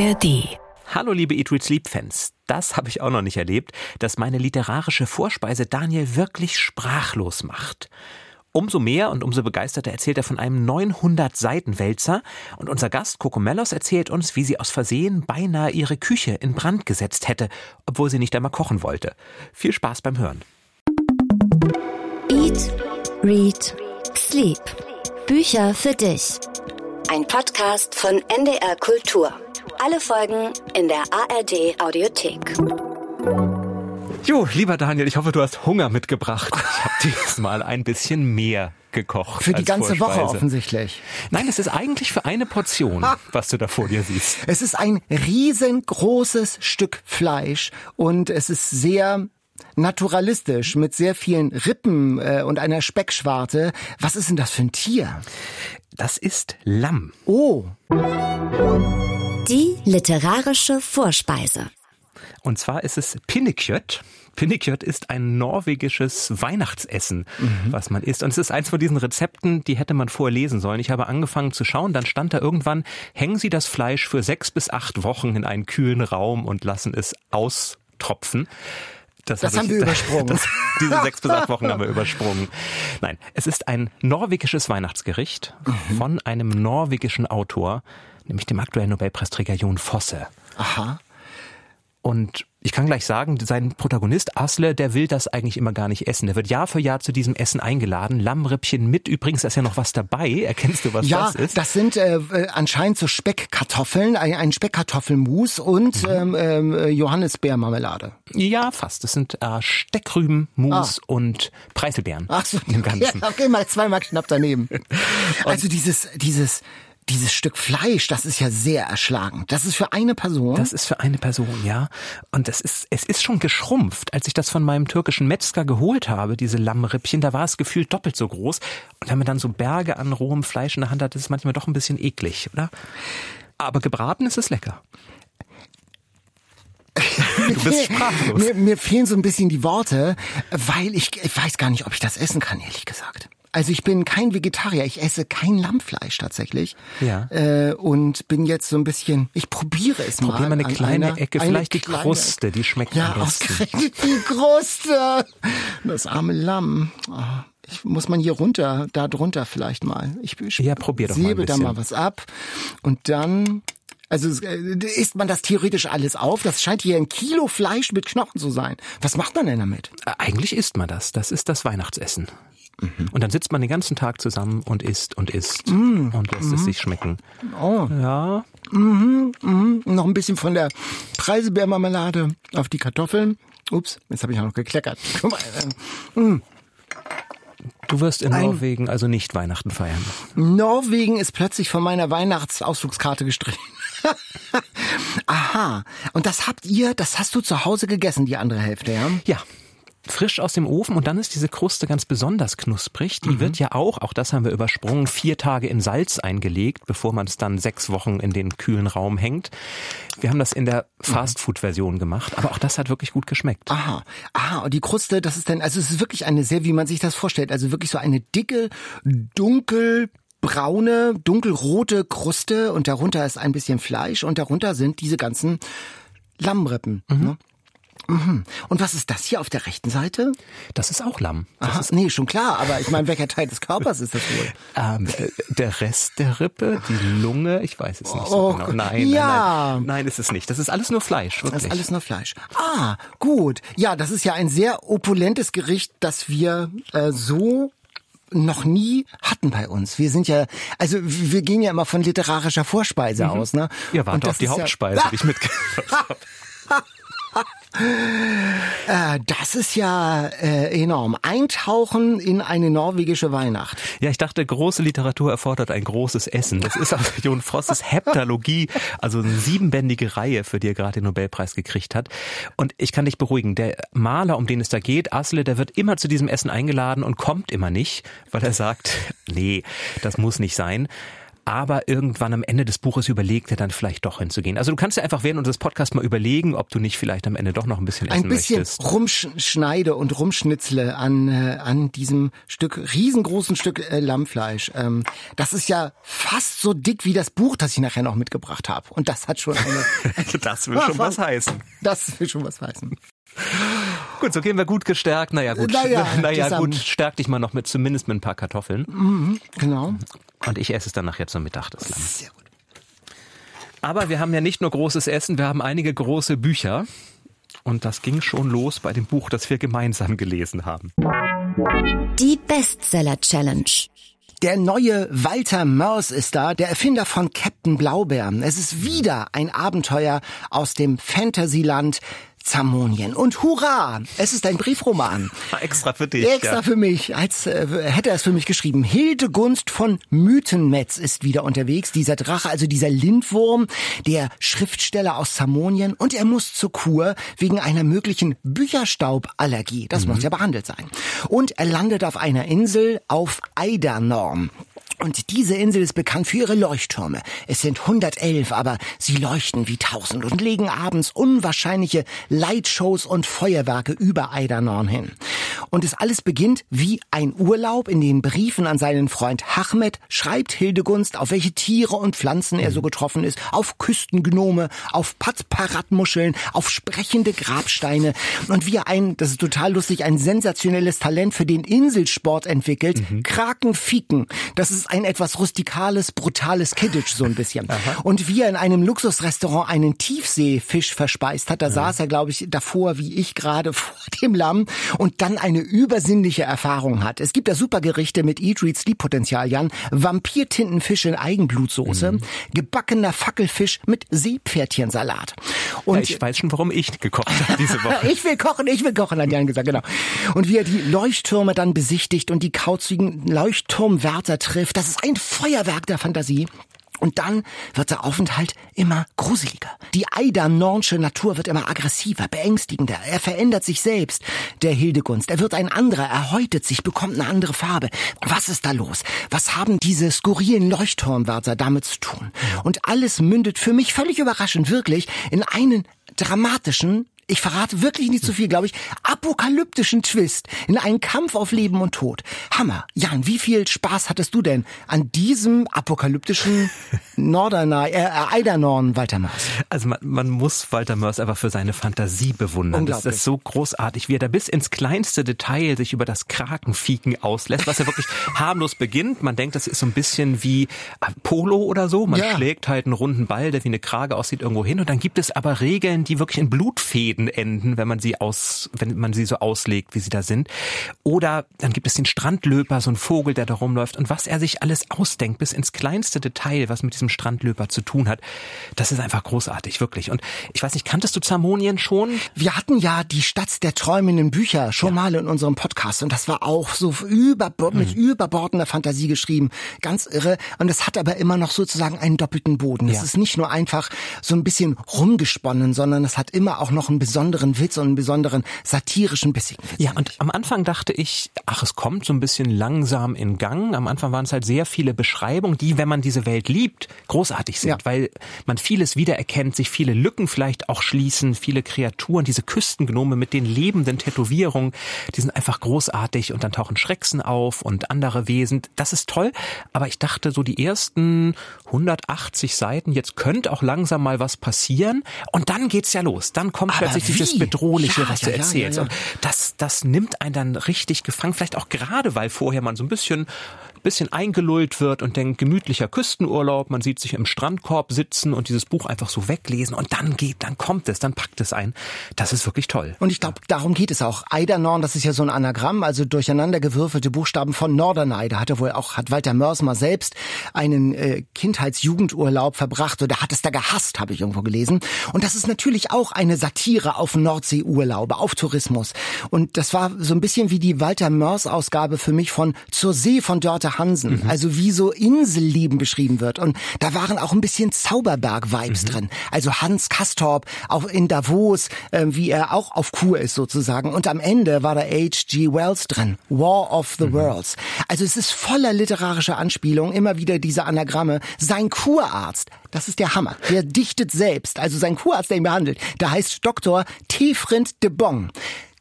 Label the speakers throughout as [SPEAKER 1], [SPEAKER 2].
[SPEAKER 1] ARD.
[SPEAKER 2] Hallo liebe Eat Read Sleep Fans. Das habe ich auch noch nicht erlebt, dass meine literarische Vorspeise Daniel wirklich sprachlos macht. Umso mehr und umso begeisterter erzählt er von einem 900 Seiten Wälzer und unser Gast Cocomellos erzählt uns, wie sie aus Versehen beinahe ihre Küche in Brand gesetzt hätte, obwohl sie nicht einmal kochen wollte. Viel Spaß beim Hören.
[SPEAKER 3] Eat, Read, Sleep. Bücher für dich. Ein Podcast von NDR Kultur. Alle Folgen in der ARD Audiothek.
[SPEAKER 2] Jo, lieber Daniel, ich hoffe, du hast Hunger mitgebracht. Ich habe diesmal ein bisschen mehr gekocht.
[SPEAKER 4] Für die ganze
[SPEAKER 2] Vorspeise.
[SPEAKER 4] Woche offensichtlich.
[SPEAKER 2] Nein, es ist eigentlich für eine Portion, was du da vor dir siehst.
[SPEAKER 4] Es ist ein riesengroßes Stück Fleisch und es ist sehr naturalistisch mit sehr vielen Rippen äh, und einer Speckschwarte. Was ist denn das für ein Tier?
[SPEAKER 2] Das ist Lamm.
[SPEAKER 4] Oh,
[SPEAKER 3] Die literarische Vorspeise.
[SPEAKER 2] Und zwar ist es Pinnekjøtt. Pinnekjøtt ist ein norwegisches Weihnachtsessen, was man isst. Und es ist eins von diesen Rezepten, die hätte man vorher lesen sollen. Ich habe angefangen zu schauen, dann stand da irgendwann, hängen Sie das Fleisch für sechs bis acht Wochen in einen kühlen Raum und lassen es austropfen.
[SPEAKER 4] Das
[SPEAKER 2] hab
[SPEAKER 4] haben wir übersprungen.
[SPEAKER 2] Das, diese sechs bis acht Wochen haben wir übersprungen. Nein, es ist ein norwegisches Weihnachtsgericht
[SPEAKER 4] Mhm.
[SPEAKER 2] von einem norwegischen Autor, nämlich dem aktuellen Nobelpreisträger Jon Fosse.
[SPEAKER 4] aha.
[SPEAKER 2] Und ich kann gleich sagen, sein Protagonist Asle, der will das eigentlich immer gar nicht essen. Der wird Jahr für Jahr zu diesem Essen eingeladen. Lammrippchen mit. Übrigens da ist ja noch was dabei. Erkennst du, was
[SPEAKER 4] Ja,
[SPEAKER 2] das ist?
[SPEAKER 4] sind äh, äh, anscheinend so Speckkartoffeln, ein, ein Speckkartoffelmus und
[SPEAKER 2] Mhm.
[SPEAKER 4] ähm, ähm, äh, Johannisbeermarmelade.
[SPEAKER 2] ja, fast. Das sind äh, Steckrüben, Mus und Preiselbeeren.
[SPEAKER 4] Ah. Ach so,
[SPEAKER 2] Im Ganzen.
[SPEAKER 4] Ja, okay, mal zweimal knapp daneben. also dieses, dieses, dieses Stück Fleisch, das ist ja sehr erschlagend. Das ist für eine Person.
[SPEAKER 2] Das ist für eine Person, ja. Und das ist, es ist schon geschrumpft. Als ich das von meinem türkischen Metzger geholt habe, diese Lammrippchen, da war es gefühlt doppelt so groß. Und wenn man dann so Berge an rohem Fleisch in der Hand hat, ist es manchmal doch ein bisschen eklig, oder? Aber gebraten ist es lecker. Du bist sprachlos.
[SPEAKER 4] Mir, mir fehlen so ein bisschen die Worte, weil ich, ich weiß gar nicht, ob ich das essen kann, ehrlich gesagt. Also ich bin kein Vegetarier, ich esse kein Lammfleisch tatsächlich.
[SPEAKER 2] Ja.
[SPEAKER 4] Äh, und bin jetzt so ein bisschen, ich probiere es mal.
[SPEAKER 2] Probier mal eine kleine
[SPEAKER 4] einer-
[SPEAKER 2] Ecke,
[SPEAKER 4] eine
[SPEAKER 2] vielleicht die Kruste, die schmeckt
[SPEAKER 4] Ja,
[SPEAKER 2] am besten.
[SPEAKER 4] ausgerechnet die Kruste. Das arme Lamm. Oh, ich, muss man hier runter, da drunter vielleicht mal. Ich
[SPEAKER 2] Ja, probier doch mal ein
[SPEAKER 4] säbe da
[SPEAKER 2] bisschen.
[SPEAKER 4] mal was ab. Und dann, also äh, isst man das theoretisch alles auf? Das scheint hier ein Kilo Fleisch mit Knochen zu sein. Was macht man denn damit?
[SPEAKER 2] Äh, Eigentlich isst man das. Das ist das Weihnachtsessen. Und dann sitzt man den ganzen Tag zusammen und isst und isst und lässt es sich schmecken.
[SPEAKER 4] Oh,
[SPEAKER 2] Ja,
[SPEAKER 4] noch ein bisschen von der Preiselbeermarmelade auf die Kartoffeln. Ups, jetzt habe ich auch noch gekleckert. Guck mal, äh,
[SPEAKER 2] du wirst in
[SPEAKER 4] Ein-
[SPEAKER 2] Norwegen also nicht Weihnachten feiern.
[SPEAKER 4] Norwegen ist plötzlich von meiner Weihnachtsausflugskarte gestrichen. Aha. Und das habt ihr, das hast du zu Hause gegessen, die andere Hälfte, ja?
[SPEAKER 2] Ja. Frisch aus dem Ofen und dann ist diese Kruste ganz besonders knusprig. Die wird ja auch, auch das haben wir übersprungen, vier Tage in Salz eingelegt, bevor man es dann sechs Wochen in den kühlen Raum hängt. Wir haben das in der Fastfood-Version gemacht, aber auch das hat wirklich gut geschmeckt.
[SPEAKER 4] Aha. Aha, und die Kruste, das ist dann, also es ist wirklich eine sehr, wie man sich das vorstellt, also wirklich so eine dicke, dunkelbraune, dunkelrote Kruste und darunter ist ein bisschen Fleisch und darunter sind diese ganzen Lammrippen. Ne? Mhm. Und was ist das hier auf der rechten Seite?
[SPEAKER 2] Das ist auch Lamm. Das
[SPEAKER 4] Aha, nee, schon klar, aber ich meine, welcher Teil des Körpers ist das wohl?
[SPEAKER 2] Ähm, äh, der Rest der Rippe, die Lunge, ich weiß es nicht so
[SPEAKER 4] Oh
[SPEAKER 2] genau. Nein,
[SPEAKER 4] ja.
[SPEAKER 2] nein, nein, nein, ist es nicht. Das ist alles nur Fleisch,
[SPEAKER 4] Das
[SPEAKER 2] wirklich.
[SPEAKER 4] ist alles nur Fleisch. Ah, gut. Ja, das ist ja ein sehr opulentes Gericht, das wir äh, so noch nie hatten bei uns. Wir sind ja, also wir gehen ja immer von literarischer Vorspeise aus, ne?
[SPEAKER 2] Ja, warte
[SPEAKER 4] das
[SPEAKER 2] auf die
[SPEAKER 4] ist ja-
[SPEAKER 2] Hauptspeise, die ich mitgebracht habe.
[SPEAKER 4] Äh, das ist ja äh, enorm. Eintauchen in eine norwegische Weihnacht.
[SPEAKER 2] Ja, ich dachte, große Literatur erfordert ein großes Essen. Das ist aus Jon Frostes Heptalogie, also eine siebenbändige Reihe, für die er gerade den Nobelpreis gekriegt hat. Und ich kann dich beruhigen, der Maler, um den es da geht, Asle, der wird immer zu diesem Essen eingeladen und kommt immer nicht, weil er sagt, nee, das muss nicht sein. Aber irgendwann am Ende des Buches überlegt er dann vielleicht doch hinzugehen. Also du kannst ja einfach während unseres Podcasts mal überlegen, ob du nicht vielleicht am Ende doch noch ein bisschen essen
[SPEAKER 4] ein bisschen
[SPEAKER 2] möchtest.
[SPEAKER 4] rumschneide und rumschnitzle an äh, an diesem Stück riesengroßen Stück äh, Lammfleisch. Ähm, das ist ja fast so dick wie das Buch, das ich nachher noch mitgebracht habe. Und das hat schon eine.
[SPEAKER 2] das will schon was heißen.
[SPEAKER 4] Das will schon was heißen.
[SPEAKER 2] Gut, so gehen wir gut gestärkt. Naja, gut.
[SPEAKER 4] Naja,
[SPEAKER 2] naja gut, stärk dich mal noch mit zumindest mit ein paar Kartoffeln.
[SPEAKER 4] Mhm, genau.
[SPEAKER 2] Und ich esse es dann nachher zum Mittag, das Lamm.
[SPEAKER 4] Sehr gut.
[SPEAKER 2] Aber wir haben ja nicht nur großes Essen, wir haben einige große Bücher. Und das ging schon los bei dem Buch, das wir gemeinsam gelesen haben.
[SPEAKER 3] Die Bestseller Challenge.
[SPEAKER 4] Der neue Walter Mörs ist da, der Erfinder von Captain Blaubeer. Es ist wieder ein Abenteuer aus dem Fantasyland Zamonien. Und hurra, es ist ein Briefroman.
[SPEAKER 2] Extra für dich.
[SPEAKER 4] Extra
[SPEAKER 2] ja.
[SPEAKER 4] für mich, als äh, hätte er es für mich geschrieben. Hildegunst von Mythenmetz ist wieder unterwegs. Dieser Drache, also dieser Lindwurm, der Schriftsteller aus Zamonien. Und er muss zur Kur wegen einer möglichen Bücherstauballergie. Das mhm. muss ja behandelt sein. Und er landet auf einer Insel auf Eidernorm. Und diese Insel ist bekannt für ihre Leuchttürme. Es sind 111, aber sie leuchten wie tausend und legen abends unwahrscheinliche Lightshows und Feuerwerke über Eidernorn hin. Und es alles beginnt wie ein Urlaub. In den Briefen an seinen Freund Hachmet schreibt Hildegunst, auf welche Tiere und Pflanzen er so getroffen ist, auf Küstengnome, auf Patparatmuscheln, auf sprechende Grabsteine und wie er ein, das ist total lustig, ein sensationelles Talent für den Inselsport entwickelt, mhm. Krakenfiken. Das ist ein etwas rustikales, brutales Kidditch so ein bisschen. Und wie er in einem Luxusrestaurant einen Tiefseefisch verspeist hat, da ja. saß er, glaube ich, davor, wie ich gerade vor dem Lamm und dann eine übersinnliche Erfahrung hat. Es gibt da super Gerichte mit Eat, Read, Sleep Potenzial, Jan. Vampirtintenfisch in Eigenblutsoße, mhm. gebackener Fackelfisch mit Seepferdchensalat.
[SPEAKER 2] Und ja, ich weiß schon, warum ich gekocht habe diese Woche.
[SPEAKER 4] ich will kochen, ich will kochen, hat Jan gesagt, genau. Und wie er die Leuchttürme dann besichtigt und die kauzigen Leuchtturmwärter trifft, das ist ein Feuerwerk der Fantasie. Und dann wird der Aufenthalt immer gruseliger. Die Eidernornsche Natur wird immer aggressiver, beängstigender. Er verändert sich selbst, der Hildegunst. Er wird ein anderer, er häutet sich, bekommt eine andere Farbe. Was ist da los? Was haben diese skurrilen Leuchtturmwärter damit zu tun? Und alles mündet für mich völlig überraschend wirklich in einen dramatischen, ich verrate wirklich nicht zu viel, glaube ich, apokalyptischen Twist in einen Kampf auf Leben und Tod. Hammer. Jan, wie viel Spaß hattest du denn an diesem apokalyptischen Norderney, äh, äh, Eidernorn Walter Mörs?
[SPEAKER 2] Also man, man muss Walter Mörs einfach für seine Fantasie bewundern. Das ist so großartig, wie er da bis ins kleinste Detail sich über das Krakenfieken auslässt, was ja wirklich harmlos beginnt. Man denkt, das ist so ein bisschen wie Polo oder so. Man ja. schlägt halt einen runden Ball, der wie eine Krage aussieht, irgendwo hin. Und dann gibt es aber Regeln, die wirklich in Blutfäden Fäden enden, wenn man sie aus, wenn man sie so auslegt, wie sie da sind. Oder dann gibt es den Strandlöper, so ein Vogel, der da rumläuft und was er sich alles ausdenkt, bis ins kleinste Detail, was mit diesem Strandlöper zu tun hat. Das ist einfach großartig, wirklich. Und ich weiß nicht, kanntest du Zamonien schon?
[SPEAKER 4] Wir hatten ja die Stadt der träumenden Bücher schon ja. mal in unserem Podcast und das war auch so über, mit mhm. überbordender Fantasie geschrieben. Ganz irre. Und es hat aber immer noch sozusagen einen doppelten Boden. Es ja. ist nicht nur einfach so ein bisschen rumgesponnen, sondern es hat immer auch noch einen besonderen Witz und einen besonderen satirischen bissigen Witz.
[SPEAKER 2] Ja, und am Anfang dachte ich, ach, es kommt so ein bisschen langsam in Gang. Am Anfang waren es halt sehr viele Beschreibungen, die, wenn man diese Welt liebt, großartig sind, ja. weil man vieles wiedererkennt, sich viele Lücken vielleicht auch schließen, viele Kreaturen, diese Küstengnome mit den lebenden Tätowierungen, die sind einfach großartig und dann tauchen Schrecksen auf und andere Wesen. Das ist toll, aber ich dachte so die ersten 180 Seiten, jetzt könnte auch langsam mal was passieren und dann geht's ja los. Dann kommt aber plötzlich dieses Bedrohliche, ja, was du ja, erzählst. Ja, und das, das nimmt einen dann richtig gefangen. Vielleicht auch gerade, weil vorher man so ein bisschen bisschen eingelullt wird und denkt, gemütlicher Küstenurlaub, man sieht sich im Strandkorb sitzen und dieses Buch einfach so weglesen und dann geht, dann kommt es, dann packt es ein. Das ist wirklich toll.
[SPEAKER 4] Und ich glaube, darum geht es auch. Eidernorn, das ist ja so ein Anagramm, also durcheinander gewürfelte Buchstaben von Norderney. Da hat er wohl auch, hat Walter Mörs mal selbst einen äh, Kindheitsjugendurlaub verbracht oder hat es da gehasst, habe ich irgendwo gelesen. Und das ist natürlich auch eine Satire auf Nordseeurlaube, auf Tourismus. Und das war so ein bisschen wie die Walter Mörs Ausgabe für mich von Zur See von Dörte Hansen, mhm. also wie so Inselleben beschrieben wird. Und da waren auch ein bisschen Zauberberg-Vibes mhm. drin. Also Hans Kastorp, auch in Davos, äh, wie er auch auf Kur ist sozusagen. Und am Ende war da H.G. Wells drin, War of the mhm. Worlds. Also es ist voller literarischer Anspielung, immer wieder diese Anagramme. Sein Kurarzt, das ist der Hammer. Der dichtet selbst. Also sein Kurarzt, der ihn behandelt, der heißt Dr. Tefrind de Bong.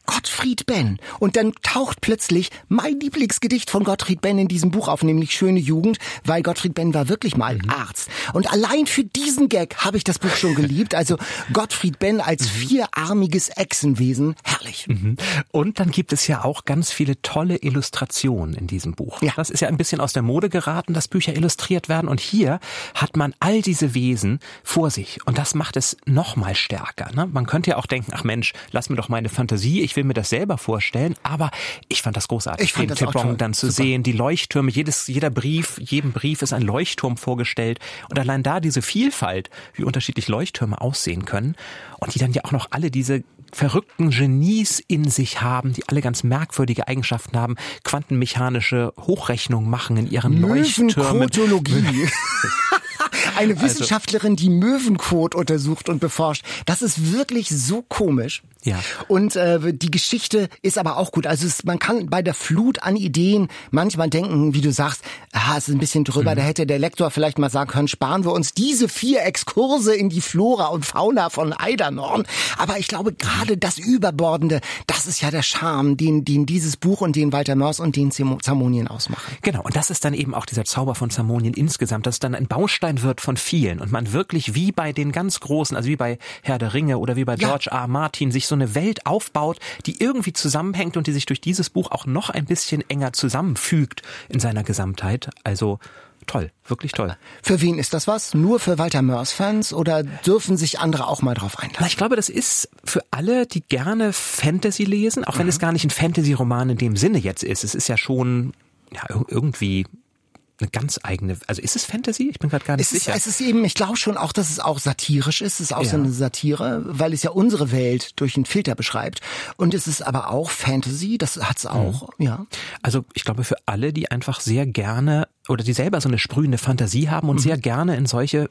[SPEAKER 4] Gottfried Benn. Und dann taucht plötzlich mein Lieblingsgedicht von Gottfried Benn in diesem Buch auf, nämlich Schöne Jugend, weil Gottfried Benn war wirklich mal mhm. Arzt. Und allein für diesen Gag habe ich das Buch schon geliebt. Also Gottfried Benn als mhm. vierarmiges Echsenwesen. Herrlich. Mhm.
[SPEAKER 2] Und dann gibt es ja auch ganz viele tolle Illustrationen in diesem Buch. Ja. Das ist ja ein bisschen aus der Mode geraten, dass Bücher illustriert werden. Und hier hat man all diese Wesen vor sich. Und das macht es noch mal stärker. Ne? Man könnte ja auch denken, ach Mensch, lass mir doch meine Fantasie. Ich will mir das selber vorstellen, aber ich fand das großartig,
[SPEAKER 4] ich fand
[SPEAKER 2] den Tippong dann zu Super. sehen, die Leuchttürme, jedes, jeder Brief, jedem Brief ist ein Leuchtturm vorgestellt und allein da diese Vielfalt, wie unterschiedlich Leuchttürme aussehen können und die dann ja auch noch alle diese verrückten Genies in sich haben, die alle ganz merkwürdige Eigenschaften haben, quantenmechanische Hochrechnungen machen in ihren Leuchttürmen.
[SPEAKER 4] Eine also Wissenschaftlerin, die Möwenkot untersucht und beforscht. Das ist wirklich so komisch. Ja. Und äh, die Geschichte ist aber auch gut. Also es, man kann bei der Flut an Ideen manchmal denken, wie du sagst, ah, es ist ein bisschen drüber. Mhm. Da hätte der Lektor vielleicht mal sagen können, sparen wir uns diese vier Exkurse in die Flora und Fauna von Eidernorn. Aber ich glaube, gerade das Überbordende, das ist ja der Charme, den, den dieses Buch und den Walter Mörs und den Zamonien ausmachen.
[SPEAKER 2] Genau. Und das ist dann eben auch dieser Zauber von Zamonien insgesamt, dass dann ein Baustein wird von vielen und man wirklich wie bei den ganz Großen, also wie bei Herr der Ringe oder wie bei George ja. R. Martin sich so eine Welt aufbaut, die irgendwie zusammenhängt und die sich durch dieses Buch auch noch ein bisschen enger zusammenfügt in seiner Gesamtheit. Also toll, wirklich toll.
[SPEAKER 4] Für wen ist das was? Nur für Walter Mörs-Fans oder dürfen sich andere auch mal drauf einlassen?
[SPEAKER 2] Na, ich glaube, das ist für alle, die gerne Fantasy lesen, auch wenn mhm. es gar nicht ein Fantasy-Roman in dem Sinne jetzt ist. Es ist ja schon ja, irgendwie eine ganz eigene, also ist es Fantasy? Ich bin gerade gar nicht
[SPEAKER 4] es
[SPEAKER 2] sicher.
[SPEAKER 4] Ist, es ist eben, ich glaube schon auch, dass es auch satirisch ist. Es ist auch ja. so eine Satire, weil es ja unsere Welt durch einen Filter beschreibt. Und es ist aber auch Fantasy, das hat's mhm. auch, mhm. ja.
[SPEAKER 2] Also ich glaube für alle, die einfach sehr gerne oder die selber so eine sprühende Fantasie haben und mhm. sehr gerne in solche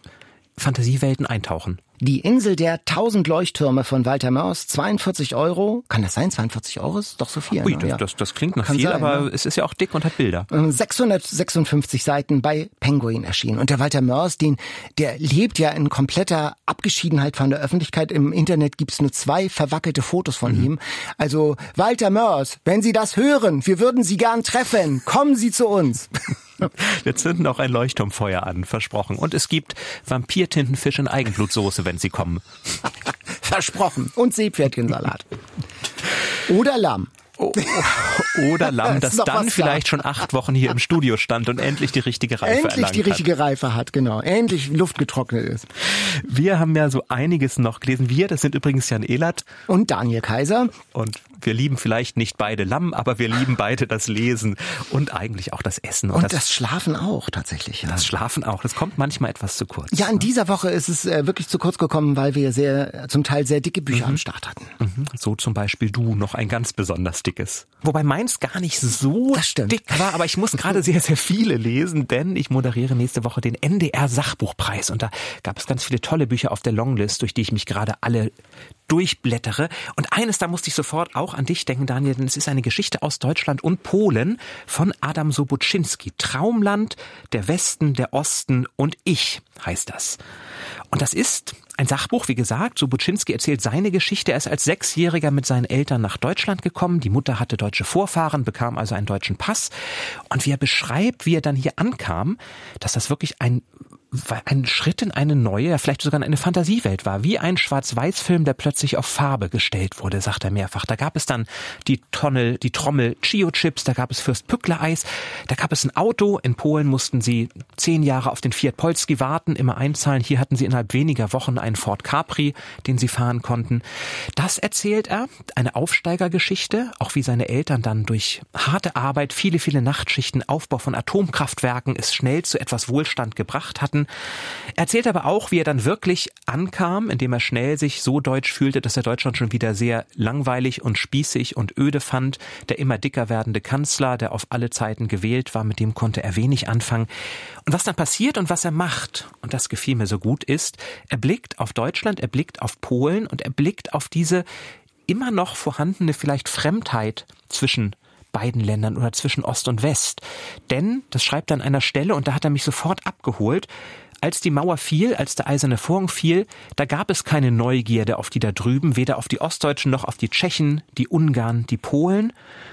[SPEAKER 2] Fantasiewelten eintauchen.
[SPEAKER 4] Die Insel der tausend Leuchttürme von Walter Maus, 42 Euro. Kann das sein? 42 Euro ist doch so viel.
[SPEAKER 2] Ui, ne? das, das, das, klingt nach Kann viel, sein, aber ne? es ist ja auch dick und hat Bilder.
[SPEAKER 4] 656 ähm, Seiten bei Penguin erschienen. Und der Walter Mörs, den, der lebt ja in kompletter Abgeschiedenheit von der Öffentlichkeit. Im Internet gibt's nur zwei verwackelte Fotos von mhm. ihm. Also, Walter Mörs, wenn Sie das hören, wir würden Sie gern treffen. Kommen Sie zu uns.
[SPEAKER 2] Wir zünden auch ein Leuchtturmfeuer an, versprochen. Und es gibt Vampirtintenfisch in Eigenblutsoße, wenn sie kommen.
[SPEAKER 4] Versprochen. Und Seepferdchensalat. Oder Lamm.
[SPEAKER 2] Oder Lamm, das dann vielleicht da. schon acht Wochen hier im Studio stand und endlich die richtige Reife
[SPEAKER 4] Endlich die richtige
[SPEAKER 2] hat.
[SPEAKER 4] Reife hat, genau. Endlich Luft getrocknet ist.
[SPEAKER 2] Wir haben ja so einiges noch gelesen. Wir, das sind übrigens Jan Ehlert.
[SPEAKER 4] Und Daniel Kaiser.
[SPEAKER 2] Und wir lieben vielleicht nicht beide Lamm, aber wir lieben beide das Lesen und eigentlich auch das Essen.
[SPEAKER 4] Und, und das, das, Schlafen auch tatsächlich.
[SPEAKER 2] Ja. Das Schlafen auch. Das kommt manchmal etwas zu kurz.
[SPEAKER 4] Ja, in ne? dieser Woche ist es äh, wirklich zu kurz gekommen, weil wir sehr, zum Teil sehr dicke Bücher mhm. am Start hatten.
[SPEAKER 2] Mhm. So zum Beispiel du, noch ein ganz besonders dickes. Wobei meins gar nicht so dick war, aber ich muss gerade sehr, sehr viele lesen, denn ich moderiere nächste Woche den NDR Sachbuchpreis und da gab es ganz viele tolle Bücher auf der Longlist, durch die ich mich gerade alle durchblättere. Und eines, da musste ich sofort auch an dich denken, Daniel, denn es ist eine Geschichte aus Deutschland und Polen von Adam Sobuczynski. Traumland, der Westen, der Osten und ich heißt das. Und das ist ein Sachbuch, wie gesagt. Sobuczynski erzählt seine Geschichte. Er ist als Sechsjähriger mit seinen Eltern nach Deutschland gekommen. Die Mutter hatte deutsche Vorfahren, bekam also einen deutschen Pass. Und wie er beschreibt, wie er dann hier ankam, dass das wirklich ein ein Schritt in eine neue, vielleicht sogar in eine Fantasiewelt war, wie ein Schwarz-Weiß-Film, der plötzlich auf Farbe gestellt wurde, sagt er mehrfach. Da gab es dann die Tonne, die Trommel Chio-Chips, da gab es Fürst Pückler-Eis, da gab es ein Auto. In Polen mussten sie zehn Jahre auf den Fiat Polski warten, immer einzahlen. Hier hatten sie innerhalb weniger Wochen einen Ford Capri, den sie fahren konnten. Das erzählt er, eine Aufsteigergeschichte, auch wie seine Eltern dann durch harte Arbeit, viele, viele Nachtschichten, Aufbau von Atomkraftwerken es schnell zu etwas Wohlstand gebracht hatten Seiten. Er erzählt aber auch, wie er dann wirklich ankam, indem er schnell sich so deutsch fühlte, dass er Deutschland schon wieder sehr langweilig und spießig und öde fand. Der immer dicker werdende Kanzler, der auf alle Zeiten gewählt war, mit dem konnte er wenig anfangen. Und was dann passiert und was er macht, und das gefiel mir so gut, ist, er blickt auf Deutschland, er blickt auf Polen und er blickt auf diese immer noch vorhandene vielleicht Fremdheit zwischen beiden Ländern oder zwischen Ost und West. Denn, das schreibt er an einer Stelle und da hat er mich sofort abgeholt, als die Mauer fiel, als der eiserne Vorhang fiel, da gab es keine Neugierde auf die da drüben, weder auf die Ostdeutschen noch auf die Tschechen, die Ungarn, die Polen.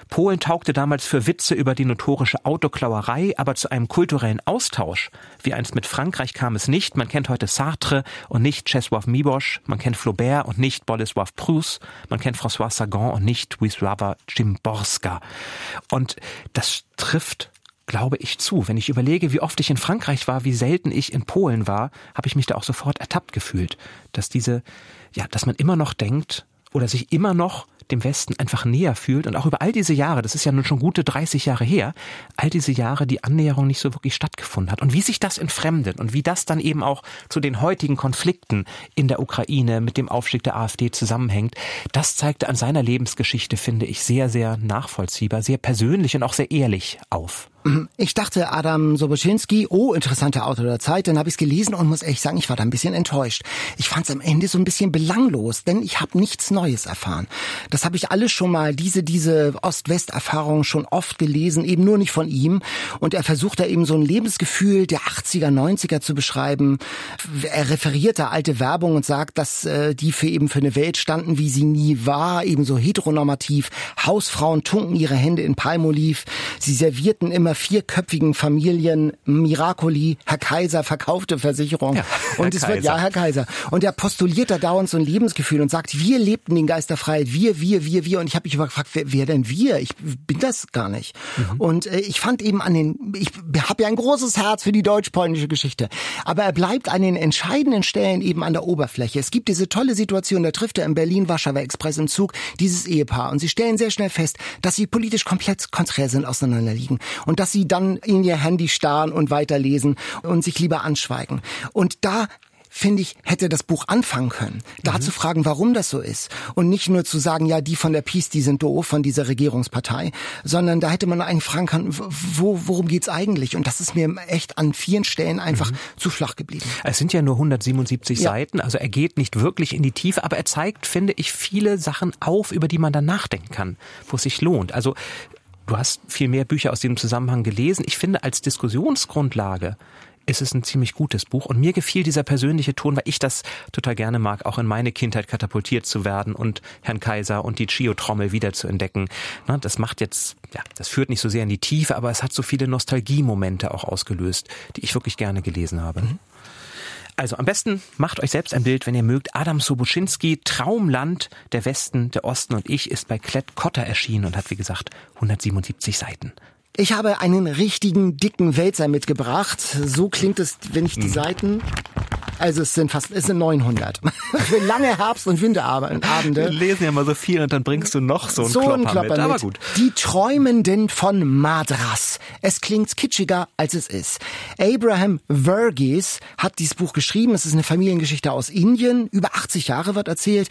[SPEAKER 2] Polen taugte damals für Witze über die notorische Autoklauerei, aber zu einem kulturellen Austausch, wie einst mit Frankreich kam es nicht. Man kennt heute Sartre und nicht Czesław Miłosz, man kennt Flaubert und nicht Bolesław Prus, man kennt François Sagan und nicht Wisława Szymborska. Und das trifft glaube ich zu. Wenn ich überlege, wie oft ich in Frankreich war, wie selten ich in Polen war, habe ich mich da auch sofort ertappt gefühlt, dass diese, ja, dass man immer noch denkt oder sich immer noch dem Westen einfach näher fühlt und auch über all diese Jahre, das ist ja nun schon gute 30 Jahre her, all diese Jahre die Annäherung nicht so wirklich stattgefunden hat und wie sich das entfremdet und wie das dann eben auch zu den heutigen Konflikten in der Ukraine mit dem Aufstieg der AfD zusammenhängt, das zeigte an seiner Lebensgeschichte, finde ich, sehr, sehr nachvollziehbar, sehr persönlich und auch sehr ehrlich auf.
[SPEAKER 4] Ich dachte, Adam Soboschinski, oh, interessanter Autor der Zeit, dann habe ich es gelesen und muss ehrlich sagen, ich war da ein bisschen enttäuscht. Ich fand es am Ende so ein bisschen belanglos, denn ich habe nichts Neues erfahren. Das habe ich alles schon mal, diese, diese Ost-West-Erfahrung schon oft gelesen, eben nur nicht von ihm. Und er versucht da eben so ein Lebensgefühl der 80er, 90er zu beschreiben. Er referiert da alte Werbung und sagt, dass äh, die für eben für eine Welt standen, wie sie nie war, eben so heteronormativ. Hausfrauen tunken ihre Hände in Palmoliv. Sie servierten immer vierköpfigen Familien Miracoli, Herr Kaiser verkaufte Versicherung. Ja, und es wird, ja, Herr Kaiser. Und er postuliert da dauernd so ein Lebensgefühl und sagt, wir lebten den Geist der Freiheit, wir, wir, wir, wir. Und ich habe mich gefragt, wer, wer denn wir? Ich bin das gar nicht. Mhm. Und äh, ich fand eben an den, ich habe ja ein großes Herz für die deutsch-polnische Geschichte. Aber er bleibt an den entscheidenden Stellen eben an der Oberfläche. Es gibt diese tolle Situation, da trifft er im Berlin-Warschauer Express im Zug dieses Ehepaar. Und sie stellen sehr schnell fest, dass sie politisch komplett konträr sind, auseinanderliegen. Und dass sie dann in ihr Handy starren und weiterlesen und sich lieber anschweigen. Und da finde ich, hätte das Buch anfangen können. Da mhm. zu fragen, warum das so ist. Und nicht nur zu sagen, ja, die von der Peace, die sind doof, von dieser Regierungspartei, sondern da hätte man eigentlich fragen können, wo, worum geht's eigentlich? Und das ist mir echt an vielen Stellen einfach mhm. zu flach geblieben.
[SPEAKER 2] Es sind ja nur 177 ja. Seiten, also er geht nicht wirklich in die Tiefe, aber er zeigt, finde ich, viele Sachen auf, über die man dann nachdenken kann, wo es sich lohnt. Also Du hast viel mehr Bücher aus diesem Zusammenhang gelesen. Ich finde, als Diskussionsgrundlage ist es ein ziemlich gutes Buch. Und mir gefiel dieser persönliche Ton, weil ich das total gerne mag, auch in meine Kindheit katapultiert zu werden und Herrn Kaiser und die Chio-Trommel wieder zu entdecken. Das macht jetzt, ja, das führt nicht so sehr in die Tiefe, aber es hat so viele Nostalgiemomente auch ausgelöst, die ich wirklich gerne gelesen habe. Mhm. Also am besten macht euch selbst ein Bild, wenn ihr mögt. Adam Sobuschinski, Traumland, der Westen, der Osten und ich ist bei Klett Cotta erschienen und hat, wie gesagt, 177 Seiten.
[SPEAKER 4] Ich habe einen richtigen dicken Wälzer mitgebracht. So klingt es, wenn ich die hm. Seiten also es sind fast, es sind 900. Für lange Herbst- und Winterabende.
[SPEAKER 2] Wir lesen ja mal so viel und dann bringst du noch so einen so Klopper, ein Klopper mit. mit. Aber gut.
[SPEAKER 4] Die Träumenden von Madras. Es klingt kitschiger, als es ist. Abraham Verghese hat dieses Buch geschrieben. Es ist eine Familiengeschichte aus Indien. Über 80 Jahre wird erzählt.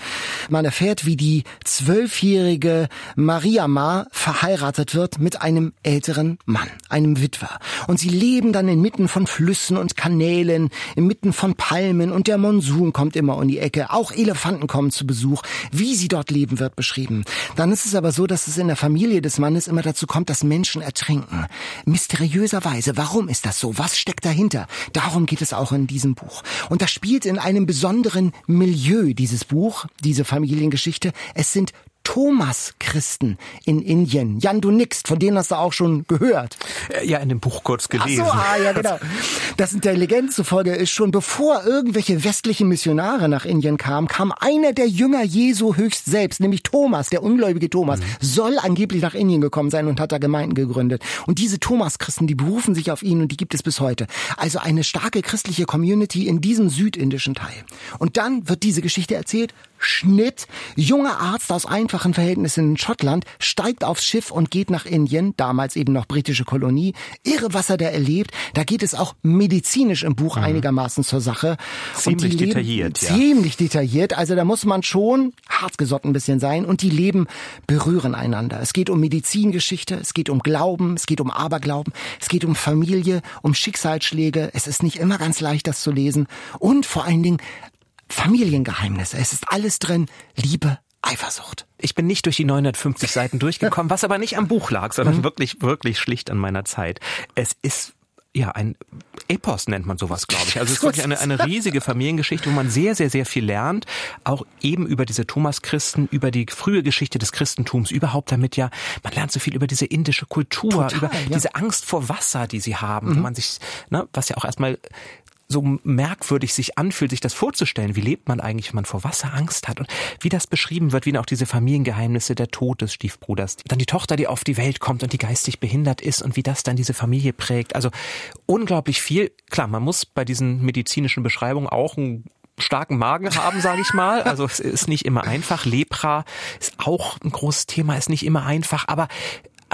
[SPEAKER 4] Man erfährt, wie die zwölfjährige Maria Ma verheiratet wird mit einem älteren Mann, einem Witwer. Und sie leben dann inmitten von Flüssen und Kanälen, inmitten von Palmen Palmen und der Monsun kommt immer um die Ecke. Auch Elefanten kommen zu Besuch. Wie sie dort leben, wird beschrieben. Dann ist es aber so, dass es in der Familie des Mannes immer dazu kommt, dass Menschen ertrinken. Mysteriöserweise. Warum ist das so? Was steckt dahinter? Darum geht es auch in diesem Buch. Und das spielt in einem besonderen Milieu, dieses Buch, diese Familiengeschichte. Es sind Thomas-Christen in Indien. Jan, du nix, von denen hast du auch schon gehört.
[SPEAKER 2] Äh, ja, in dem Buch kurz gelesen.
[SPEAKER 4] Ach so, ah, ja, genau. Das in der Legende zufolge ist schon bevor irgendwelche westlichen Missionare nach Indien kamen, kam einer der Jünger Jesu höchst selbst, nämlich Thomas, der ungläubige Thomas, mhm. soll angeblich nach Indien gekommen sein und hat da Gemeinden gegründet. Und diese Thomas-Christen, die berufen sich auf ihn und die gibt es bis heute. Also eine starke christliche Community in diesem südindischen Teil. Und dann wird diese Geschichte erzählt, Schnitt. Junger Arzt aus einfachen Verhältnissen in Schottland steigt aufs Schiff und geht nach Indien, damals eben noch britische Kolonie. Irre, was er da erlebt. Da geht es auch medizinisch im Buch mhm. einigermaßen zur Sache.
[SPEAKER 2] Ziemlich detailliert,
[SPEAKER 4] ja. Ziemlich detailliert. Also da muss man schon hartgesotten ein bisschen sein und die Leben berühren einander. Es geht um Medizingeschichte, es geht um Glauben, es geht um Aberglauben, es geht um Familie, um Schicksalsschläge. Es ist nicht immer ganz leicht, das zu lesen. Und vor allen Dingen Familiengeheimnisse. Es ist alles drin. Liebe, Eifersucht.
[SPEAKER 2] Ich bin nicht durch die 950 Seiten durchgekommen, was aber nicht am Buch lag, sondern mhm. wirklich, wirklich schlicht an meiner Zeit. Es ist ja, ein Epos nennt man sowas, glaube ich. Also es ist wirklich eine, eine riesige Familiengeschichte, wo man sehr, sehr, sehr viel lernt. Auch eben über diese Thomas-Christen, über die frühe Geschichte des Christentums, überhaupt damit ja, man lernt so viel über diese indische Kultur, Total, über ja. diese Angst vor Wasser, die sie haben, mhm. wo man sich, ne, was ja auch erstmal so merkwürdig sich anfühlt, sich das vorzustellen. Wie lebt man eigentlich, wenn man vor Wasser Angst hat? Und wie das beschrieben wird, wie auch diese Familiengeheimnisse, der Tod des Stiefbruders. Dann die Tochter, die auf die Welt kommt und die geistig behindert ist und wie das dann diese Familie prägt. Also unglaublich viel. Klar, man muss bei diesen medizinischen Beschreibungen auch einen starken Magen haben, sage ich mal. Also es ist nicht immer einfach. Lepra ist auch ein großes Thema, ist nicht immer einfach. Aber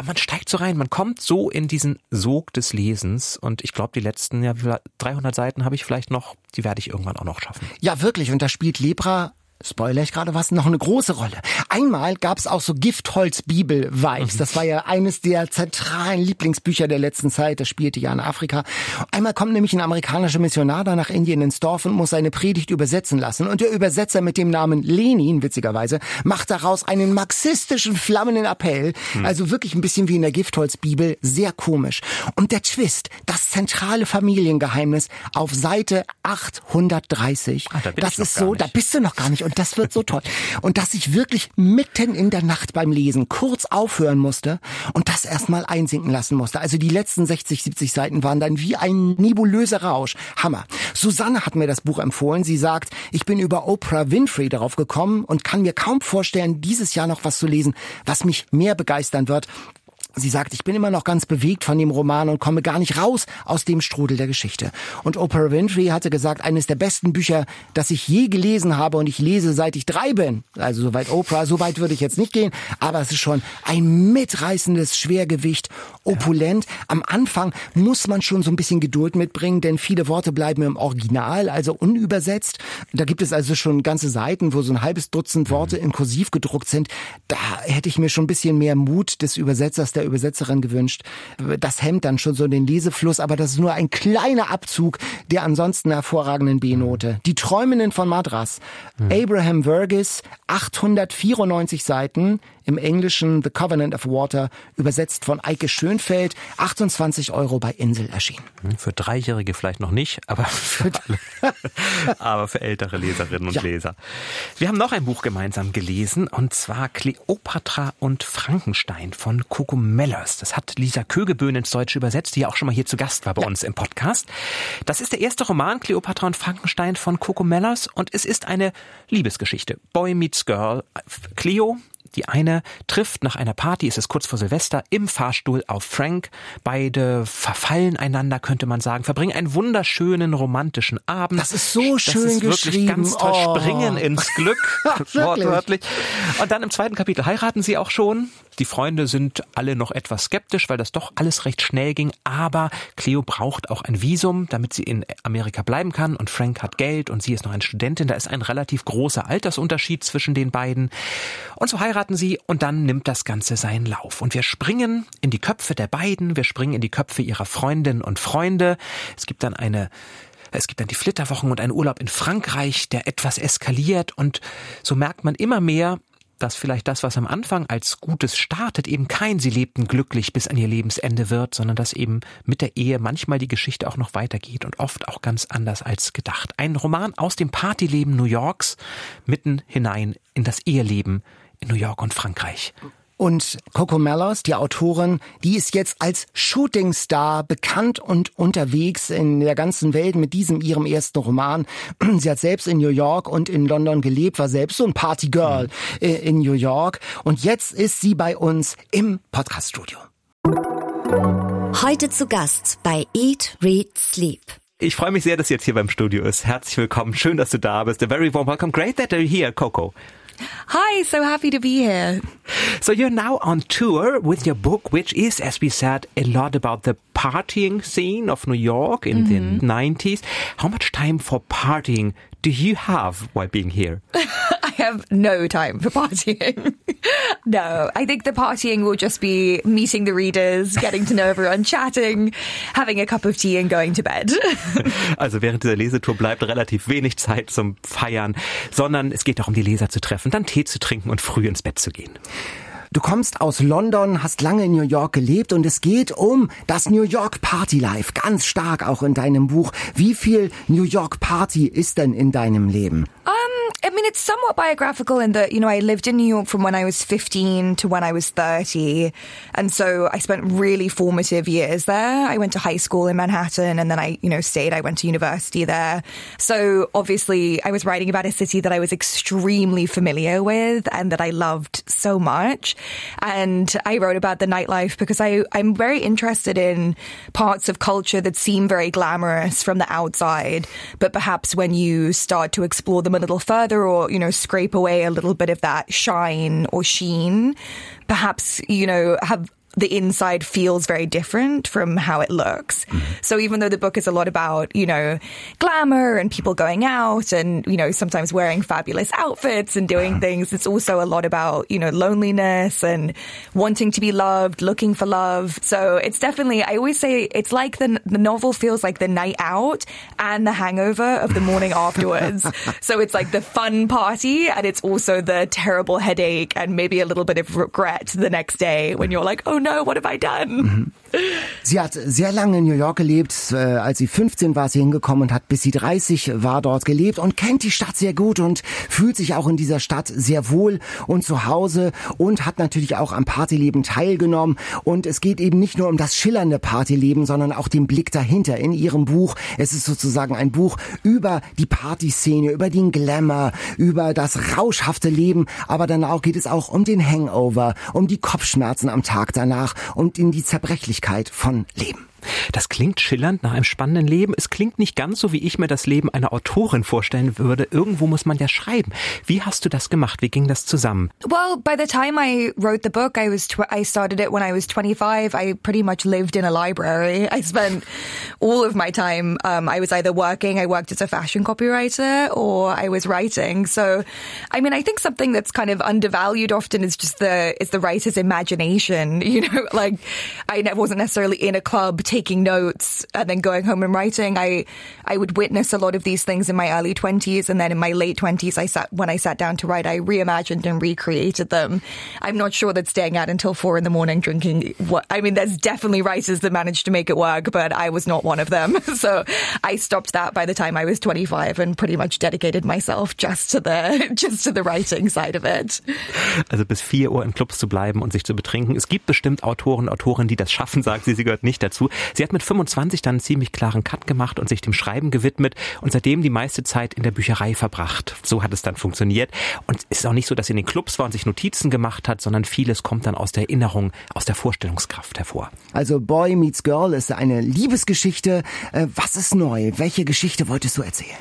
[SPEAKER 2] man steigt so rein, man kommt so in diesen Sog des Lesens und ich glaube, die letzten ja, 300 Seiten habe ich vielleicht noch, die werde ich irgendwann auch noch schaffen.
[SPEAKER 4] Ja, wirklich. Und da spielt Lepra Spoiler ich gerade was, noch eine große Rolle. Einmal gab es auch so Giftholz-Bibel-Vibes. Das war ja eines der zentralen Lieblingsbücher der letzten Zeit. Das spielte ja in Afrika. Einmal kommt nämlich ein amerikanischer Missionar da nach Indien ins Dorf und muss seine Predigt übersetzen lassen. Und der Übersetzer mit dem Namen Lenin, witzigerweise, macht daraus einen marxistischen flammenden Appell. Mhm. Also wirklich ein bisschen wie in der Giftholz-Bibel. Sehr komisch. Und der Twist, das zentrale Familiengeheimnis auf Seite 830. Ah, da das ist so, da bist du noch gar nicht. Und das wird so toll. Und dass ich wirklich mitten in der Nacht beim Lesen kurz aufhören musste und das erstmal einsinken lassen musste. Also die letzten 60, 70 Seiten waren dann wie ein nebulöser Rausch. Hammer. Susanne hat mir das Buch empfohlen. Sie sagt, ich bin über Oprah Winfrey darauf gekommen und kann mir kaum vorstellen, dieses Jahr noch was zu lesen, was mich mehr begeistern wird. Sie sagt, ich bin immer noch ganz bewegt von dem Roman und komme gar nicht raus aus dem Strudel der Geschichte. Und Oprah Winfrey hatte gesagt, eines der besten Bücher, das ich je gelesen habe und ich lese seit ich drei bin. Also soweit Oprah, soweit würde ich jetzt nicht gehen, aber es ist schon ein mitreißendes Schwergewicht, opulent. Ja. Am Anfang muss man schon so ein bisschen Geduld mitbringen, denn viele Worte bleiben im Original, also unübersetzt. Da gibt es also schon ganze Seiten, wo so ein halbes Dutzend Worte in Kursiv gedruckt sind. Da hätte ich mir schon ein bisschen mehr Mut des Übersetzers der Übersetzerin gewünscht. Das hemmt dann schon so den Lesefluss, aber das ist nur ein kleiner Abzug der ansonsten hervorragenden B-Note. Die Träumenden von Madras. Mhm. Abraham Vergis, 894 Seiten, im Englischen The Covenant of Water, übersetzt von Eike Schönfeld, 28 Euro bei Insel erschienen.
[SPEAKER 2] Hm, für Dreijährige vielleicht noch nicht, aber für, alle, aber für ältere Leserinnen und ja. Leser. Wir haben noch ein Buch gemeinsam gelesen, und zwar Kleopatra und Frankenstein von Coco Mellers. Das hat Lisa Kögeböhn ins Deutsche übersetzt, die ja auch schon mal hier zu Gast war bei ja. uns im Podcast. Das ist der erste Roman Kleopatra und Frankenstein von Coco Mellers und es ist eine Liebesgeschichte. Boy meets Girl. Cleo, die eine trifft nach einer Party, es ist kurz vor Silvester, im Fahrstuhl auf Frank. Beide verfallen einander, könnte man sagen, verbringen einen wunderschönen romantischen Abend.
[SPEAKER 4] Das ist so
[SPEAKER 2] das
[SPEAKER 4] schön
[SPEAKER 2] ist
[SPEAKER 4] geschrieben.
[SPEAKER 2] ganz toll. Oh. Springen ins Glück, wortwörtlich. Und dann im zweiten Kapitel heiraten sie auch schon. Die Freunde sind alle noch etwas skeptisch, weil das doch alles recht schnell ging. Aber Cleo braucht auch ein Visum, damit sie in Amerika bleiben kann. Und Frank hat Geld und sie ist noch eine Studentin. Da ist ein relativ großer Altersunterschied zwischen den beiden. Und so heiraten sie und dann nimmt das Ganze seinen Lauf. Und wir springen in die Köpfe der beiden. Wir springen in die Köpfe ihrer Freundinnen und Freunde. Es gibt dann eine es gibt dann die Flitterwochen und einen Urlaub in Frankreich, der etwas eskaliert und so merkt man immer mehr, dass vielleicht das, was am Anfang als Gutes startet, eben kein Sie lebten glücklich bis an ihr Lebensende wird, sondern dass eben mit der Ehe manchmal die Geschichte auch noch weitergeht und oft auch ganz anders als gedacht. Ein Roman aus dem Partyleben New Yorks mitten hinein in das Eheleben in New York und Frankreich.
[SPEAKER 4] Und Coco Mellos, die Autorin, die ist jetzt als Shootingstar bekannt und unterwegs in der ganzen Welt mit diesem ihrem ersten Roman. Sie hat selbst in New York und in London gelebt, war selbst so ein Partygirl mhm. in New York. Und jetzt ist sie bei uns im Podcaststudio.
[SPEAKER 3] Heute zu Gast bei Eat, Read, Sleep.
[SPEAKER 2] Ich freue mich sehr, dass sie jetzt hier beim Studio ist. Herzlich willkommen. Schön, dass du da bist. A very warm welcome. Great that you're here, Coco.
[SPEAKER 1] Hi, so happy to be here.
[SPEAKER 2] So you're now on tour with your book, which is, as we said, a lot about the partying scene of New York in mm-hmm. the 90s. How much time for partying do you have while being here?
[SPEAKER 1] Have no time for partying. no, I think the partying will just be meeting the readers, getting to know everyone, chatting, having a cup of tea and going to bed.
[SPEAKER 2] also während dieser Lesetour bleibt relativ wenig Zeit zum Feiern, sondern es geht darum, die Leser zu treffen, dann Tee zu trinken und früh ins Bett zu gehen.
[SPEAKER 4] Du kommst aus London, hast lange in New York gelebt und es geht um das New York Party Life, ganz stark auch in deinem Buch. Wie viel New York Party ist denn in deinem Leben?
[SPEAKER 1] Um I mean, it's somewhat biographical in that, you know, I lived in New York from when I was 15 to when I was 30. And so I spent really formative years there. I went to high school in Manhattan and then I, you know, stayed. I went to university there. So obviously I was writing about a city that I was extremely familiar with and that I loved so much. And I wrote about the nightlife because I, I'm very interested in parts of culture that seem very glamorous from the outside. But perhaps when you start to explore them a little further, further or, you know, scrape away a little bit of that shine or sheen, perhaps, you know, have the inside feels very different from how it looks. Mm-hmm. So even though the book is a lot about, you know, glamour and people going out and, you know, sometimes wearing fabulous outfits and doing uh-huh. things, it's also a lot about, you know, loneliness and wanting to be loved, looking for love. So it's definitely, I always say it's like the, the novel feels like the night out and the hangover of the morning afterwards. So it's like the fun party and it's also the terrible headache and maybe a little bit of regret the next day when you're like, oh no, what have I done? Mhm.
[SPEAKER 4] Sie hat sehr lange in New York gelebt. Äh, als sie 15 war, sie hingekommen und hat bis sie 30 war dort gelebt und kennt die Stadt sehr gut und fühlt sich auch in dieser Stadt sehr wohl und zu Hause und hat natürlich auch am Partyleben teilgenommen. Und es geht eben nicht nur um das schillernde Partyleben, sondern auch den Blick dahinter in ihrem Buch. Es ist sozusagen ein Buch über die Partyszene, über den Glamour, über das rauschhafte Leben. Aber dann auch geht es auch um den Hangover, um die Kopfschmerzen am Tag danach und in die Zerbrechlichkeit von Leben.
[SPEAKER 2] Das klingt schillernd nach einem spannenden Leben. Es klingt nicht ganz so, wie ich mir das Leben einer Autorin vorstellen würde. Irgendwo muss man ja schreiben. Wie hast du das gemacht? Wie ging das zusammen?
[SPEAKER 1] Well, by the time I wrote the book, I was I started it when I was 25. I pretty much lived in a library. I spent all of my time. Um, I was either working, I worked as a fashion copywriter, or I was writing. So, I mean, I think something that's kind of undervalued often is just the is the writer's imagination. You know, like I wasn't necessarily in a club taking notes and then going home and writing. I I would witness a lot of these things in my early 20s and then in my late 20s I sat when I sat down to write I reimagined and recreated them. I'm not sure that staying out until 4 in the morning drinking what I mean there's definitely writers that managed to make it work but I was not one of them. So I stopped that by the time I was 25 and pretty much dedicated myself just to the just to the writing side of it.
[SPEAKER 2] Also bis 4 Uhr in Clubs zu bleiben und sich zu betrinken. Es gibt bestimmt Autoren, Autorinnen, die das schaffen, sagt sie, sie gehört nicht dazu. Sie hat mit 25 dann einen ziemlich klaren Cut gemacht und sich dem Schreiben gewidmet und seitdem die meiste Zeit in der Bücherei verbracht. So hat es dann funktioniert. Und es ist auch nicht so, dass sie in den Clubs war und sich Notizen gemacht hat, sondern vieles kommt dann aus der Erinnerung, aus der Vorstellungskraft hervor.
[SPEAKER 4] Also Boy Meets Girl ist eine Liebesgeschichte. Äh, was ist neu? Welche Geschichte wolltest du erzählen?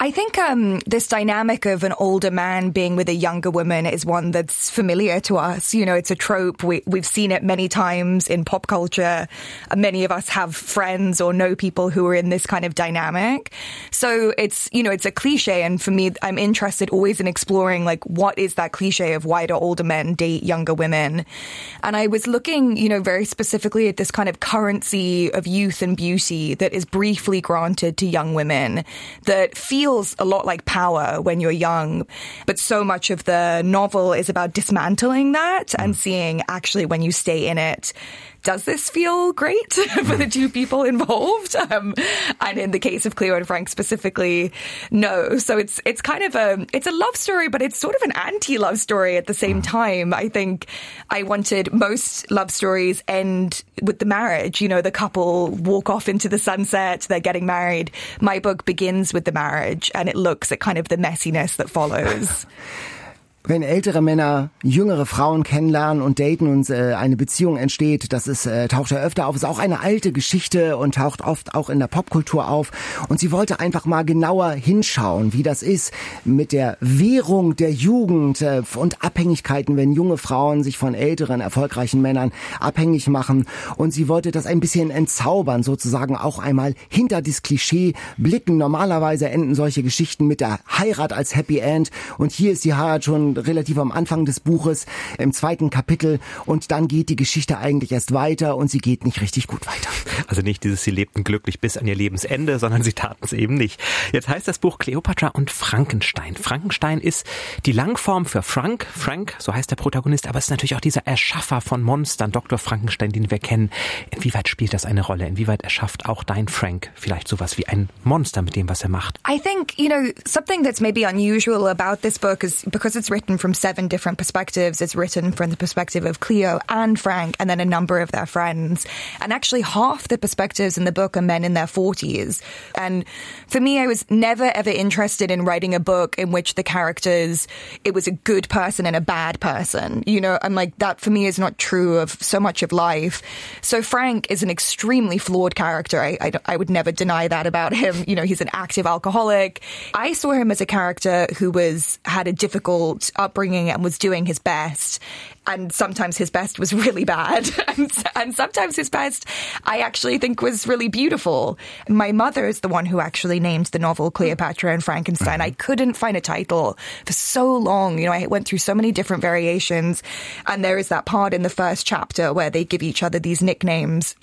[SPEAKER 1] I think um, this dynamic of an older man being with a younger woman is one that's familiar to us. You know, it's a trope. We, we've seen it many times in pop culture. Many of us have friends or know people who are in this kind of dynamic. So it's, you know, it's a cliche. And for me, I'm interested always in exploring like what is that cliche of why do older men date younger women? And I was looking, you know, very specifically at this kind of currency of youth and beauty that is briefly granted to young women that feel feels a lot like power when you're young. But so much of the novel is about dismantling that and mm. seeing actually when you stay in it, does this feel great for the two people involved? Um, and in the case of Cleo and Frank specifically, no. So it's it's kind of a it's a love story, but it's sort of an anti-love story at the same time. I think I wanted most love stories end with the marriage. You know, the couple walk off into the sunset, they're getting married. My book begins with the marriage, and it looks at kind of the messiness that follows.
[SPEAKER 4] wenn ältere Männer jüngere Frauen kennenlernen und daten und äh, eine Beziehung entsteht, das ist, äh, taucht ja öfter auf, ist auch eine alte Geschichte und taucht oft auch in der Popkultur auf. Und sie wollte einfach mal genauer hinschauen, wie das ist mit der Währung der Jugend äh, und Abhängigkeiten, wenn junge Frauen sich von älteren, erfolgreichen Männern abhängig machen. Und sie wollte das ein bisschen entzaubern, sozusagen auch einmal hinter das Klischee blicken. Normalerweise enden solche Geschichten mit der Heirat als Happy End. Und hier ist die Heirat schon relativ am Anfang des Buches, im zweiten Kapitel. Und dann geht die Geschichte eigentlich erst weiter und sie geht nicht richtig gut weiter.
[SPEAKER 2] Also nicht dieses, sie lebten glücklich bis an ihr Lebensende, sondern sie taten es eben nicht. Jetzt heißt das Buch Cleopatra und Frankenstein. Frankenstein ist die Langform für Frank. Frank, so heißt der Protagonist, aber es ist natürlich auch dieser Erschaffer von Monstern, Dr. Frankenstein, den wir kennen. Inwieweit spielt das eine Rolle? Inwieweit erschafft auch dein Frank vielleicht sowas wie ein Monster mit dem, was er macht?
[SPEAKER 1] I think, you know, something that's maybe unusual about this book is because it's written from seven different perspectives. It's written from the perspective of Cleo and Frank and then a number of their friends. And actually half the perspectives in the book are men in their 40s. And for me, I was never ever interested in writing a book in which the characters, it was a good person and a bad person. You know, I'm like, that for me is not true of so much of life. So Frank is an extremely flawed character. I, I, I would never deny that about him. You know, he's an active alcoholic. I saw him as a character who was, had a difficult upbringing and was doing his best. And sometimes his best was really bad. And, and, sometimes his best i actually think was really beautiful. My mother is the one who actually named the novel cleopatra and frankenstein. I couldn't find a title for so long. You know i went through so many different variations. And there is that part in the first chapter where they give each other these nicknames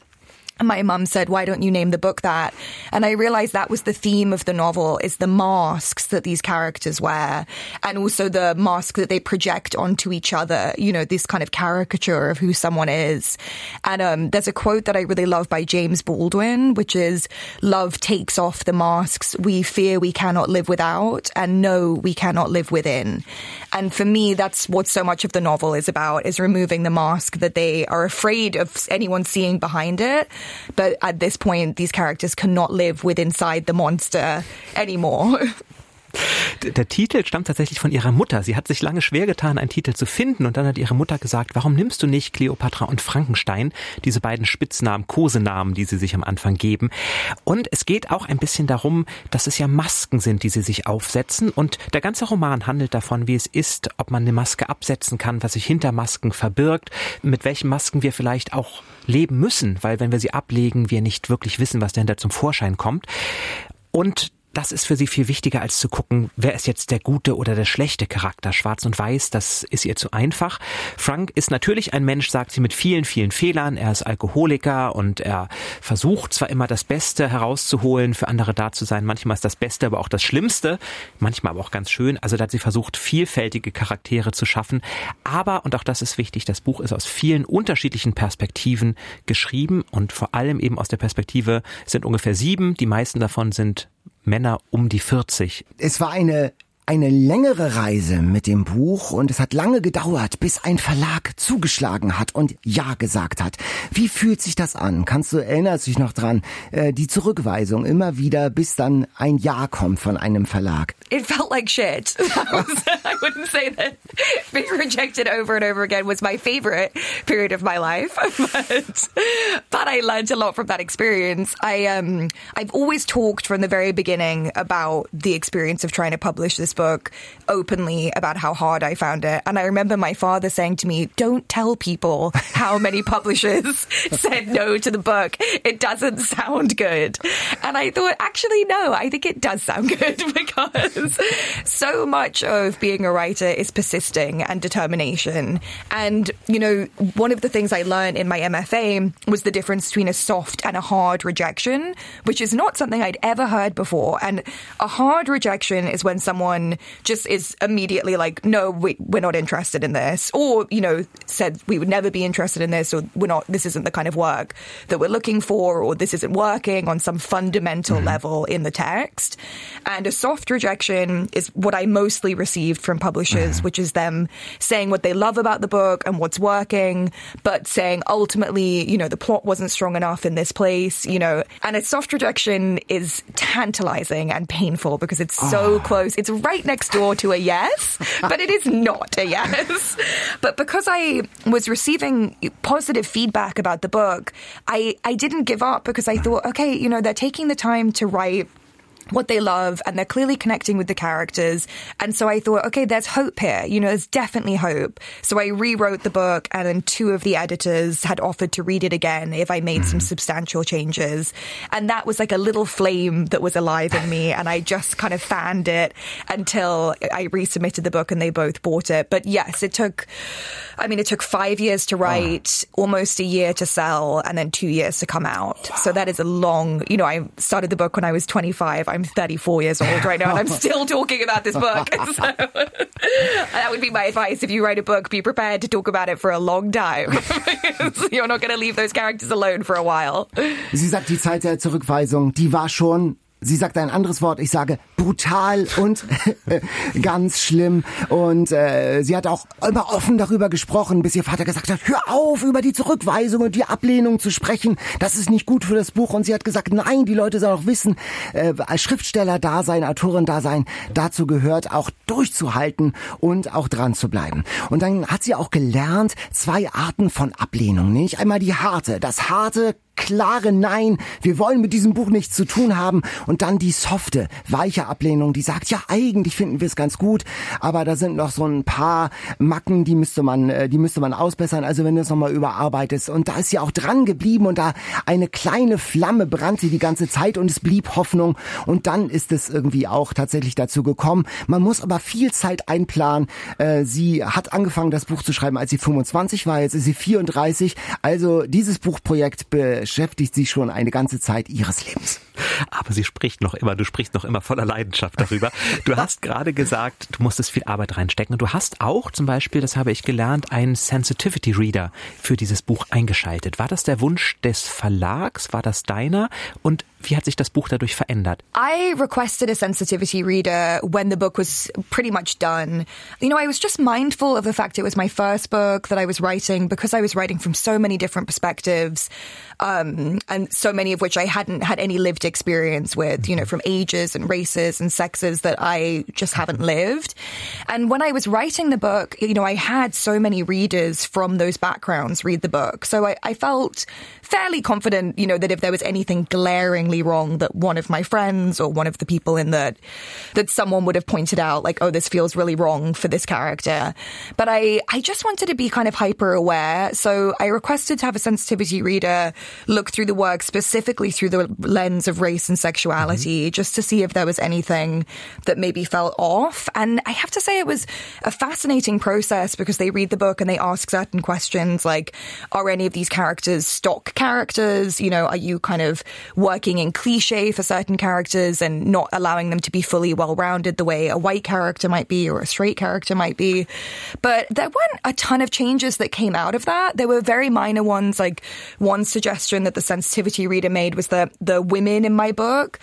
[SPEAKER 1] my mum said, why don't you name the book that? And I realized that was the theme of the novel is the masks that these characters wear and also the mask that they project onto each other, you know, this kind of caricature of who someone is. And um, there's a quote that I really love by James Baldwin, which is, love takes off the masks we fear we cannot live without and know we cannot live within. And for me, that's what so much of the novel is about, is removing the mask that they are afraid of anyone seeing behind it. But at this point, these characters cannot live with inside the monster anymore.
[SPEAKER 2] Der Titel stammt tatsächlich von ihrer Mutter. Sie hat sich lange schwer getan, einen Titel zu finden und dann hat ihre Mutter gesagt, warum nimmst du nicht Cleopatra und Frankenstein, diese beiden Spitznamen, Kosenamen, die sie sich am Anfang geben. Und es geht auch ein bisschen darum, dass es ja Masken sind, die sie sich aufsetzen und der ganze Roman handelt davon, wie es ist, ob man eine Maske absetzen kann, was sich hinter Masken verbirgt, mit welchen Masken wir vielleicht auch leben müssen, weil wenn wir sie ablegen, wir nicht wirklich wissen, was dahinter zum Vorschein kommt. Und das ist für sie viel wichtiger, als zu gucken, wer ist jetzt der gute oder der schlechte Charakter. Schwarz und Weiß, das ist ihr zu einfach. Frank ist natürlich ein Mensch, sagt sie, mit vielen, vielen Fehlern. Er ist Alkoholiker und er versucht zwar immer das Beste herauszuholen, für andere da zu sein. Manchmal ist das Beste aber auch das Schlimmste. Manchmal aber auch ganz schön. Also da hat sie versucht, vielfältige Charaktere zu schaffen. Aber, und auch das ist wichtig, das Buch ist aus vielen unterschiedlichen Perspektiven geschrieben und vor allem eben aus der Perspektive sind ungefähr sieben. Die meisten davon sind Männer um die 40.
[SPEAKER 4] Es war eine eine längere Reise mit dem Buch und es hat lange gedauert, bis ein Verlag zugeschlagen hat und Ja gesagt hat. Wie fühlt sich das an? Kannst du, erinnerst dich noch dran, äh, die Zurückweisung immer wieder, bis dann ein Ja kommt von einem Verlag?
[SPEAKER 1] It felt like shit. Was, I wouldn't say that being rejected over and over again was my favorite period of my life, but, but I learned a lot from that experience. I, um, I've always talked from the very beginning about the experience of trying to publish this book openly about how hard I found it. And I remember my father saying to me, don't tell people how many publishers said no to the book. It doesn't sound good. And I thought, actually, no, I think it does sound good because so much of being a writer is persisting and determination. And, you know, one of the things I learned in my MFA was the difference between a soft and a hard rejection, which is not something I'd ever heard before. And a hard rejection is when someone just is immediately like, no, we, we're not interested in this, or, you know, said we would never be interested in this, or we're not, this isn't the kind of work that we're looking for, or this isn't working on some fundamental mm-hmm. level in the text. And a soft rejection is what I mostly received from publishers, which is them saying what they love about the book and what's working, but saying ultimately, you know, the plot wasn't strong enough in this place, you know, and a soft rejection is tantalizing and painful because it's so ah. close. It's right next door to a yes, but it is not a yes. But because I was receiving positive feedback about the book, I, I didn't give up because I thought, okay, you know, they're taking the time to write what they love and they're clearly connecting with the characters. And so I thought, okay, there's hope here. You know, there's definitely hope. So I rewrote the book and then two of the editors had offered to read it again if I made some hmm. substantial changes. And that was like a little flame that was alive in me. And I just kind of fanned it until I resubmitted the book and they both bought it. But yes, it took, I mean, it took five years to write, almost a year to sell, and then two years to come out. So that is a long, you know, I started the book when I was 25. I'm 34 years old right now, and I'm still talking about this book. So that would be my advice. If you write a book, be prepared to talk about it for a long time. You're not going to leave those characters alone for a while.
[SPEAKER 4] Sie sagt, die Zeit der Zurückweisung, die war schon Sie sagt ein anderes Wort, ich sage brutal und ganz schlimm. Und äh, sie hat auch immer offen darüber gesprochen, bis ihr Vater gesagt hat, hör auf, über die Zurückweisung und die Ablehnung zu sprechen. Das ist nicht gut für das Buch. Und sie hat gesagt, nein, die Leute sollen auch wissen, äh, als Schriftsteller da sein, Autorin da sein, dazu gehört auch durchzuhalten und auch dran zu bleiben. Und dann hat sie auch gelernt, zwei Arten von Ablehnung. Nicht einmal die harte, das harte klare Nein, wir wollen mit diesem Buch nichts zu tun haben. Und dann die softe, weiche Ablehnung, die sagt, ja, eigentlich finden wir es ganz gut, aber da sind noch so ein paar Macken, die müsste man, äh, die müsste man ausbessern. Also wenn du es nochmal überarbeitest. Und da ist sie auch dran geblieben und da eine kleine Flamme brannte die ganze Zeit und es blieb Hoffnung. Und dann ist es irgendwie auch tatsächlich dazu gekommen. Man muss aber viel Zeit einplanen. Äh, sie hat angefangen, das Buch zu schreiben, als sie 25 war. Jetzt ist sie 34. Also dieses Buchprojekt beschäftigt sie schon eine ganze Zeit ihres Lebens.
[SPEAKER 2] Aber sie spricht noch immer, du sprichst noch immer voller Leidenschaft darüber. Du hast gerade gesagt, du musstest viel Arbeit reinstecken. Und du hast auch zum Beispiel, das habe ich gelernt, einen Sensitivity Reader für dieses Buch eingeschaltet. War das der Wunsch des Verlags? War das deiner? Und wie hat sich das Buch dadurch verändert?
[SPEAKER 1] I requested a sensitivity reader when the book was pretty much done. You know, I was just mindful of the fact it was my first book that I was writing because I was writing from so many different perspectives, um, and so many of which I hadn't had any lived experience with, you know, from ages and races and sexes that I just haven't lived. And when I was writing the book, you know, I had so many readers from those backgrounds read the book. So I, I felt fairly confident, you know, that if there was anything glaringly wrong that one of my friends or one of the people in the, that someone would have pointed out, like, oh, this feels really wrong for this character. But I, I just wanted to be kind of hyper aware. So I requested to have a sensitivity reader look through the work specifically through the lens of race and sexuality, mm-hmm. just to see if there was anything that maybe felt off. And I have to say it was a fascinating process because they read the book and they ask certain questions like, are any of these characters stock characters? You know, are you kind of working in cliche for certain characters and not allowing them to be fully well rounded the way a white character might be or a straight character might be? But there weren't a ton of changes that came out of that. There were very minor ones, like one suggestion that the sensitivity reader made was that the women in my book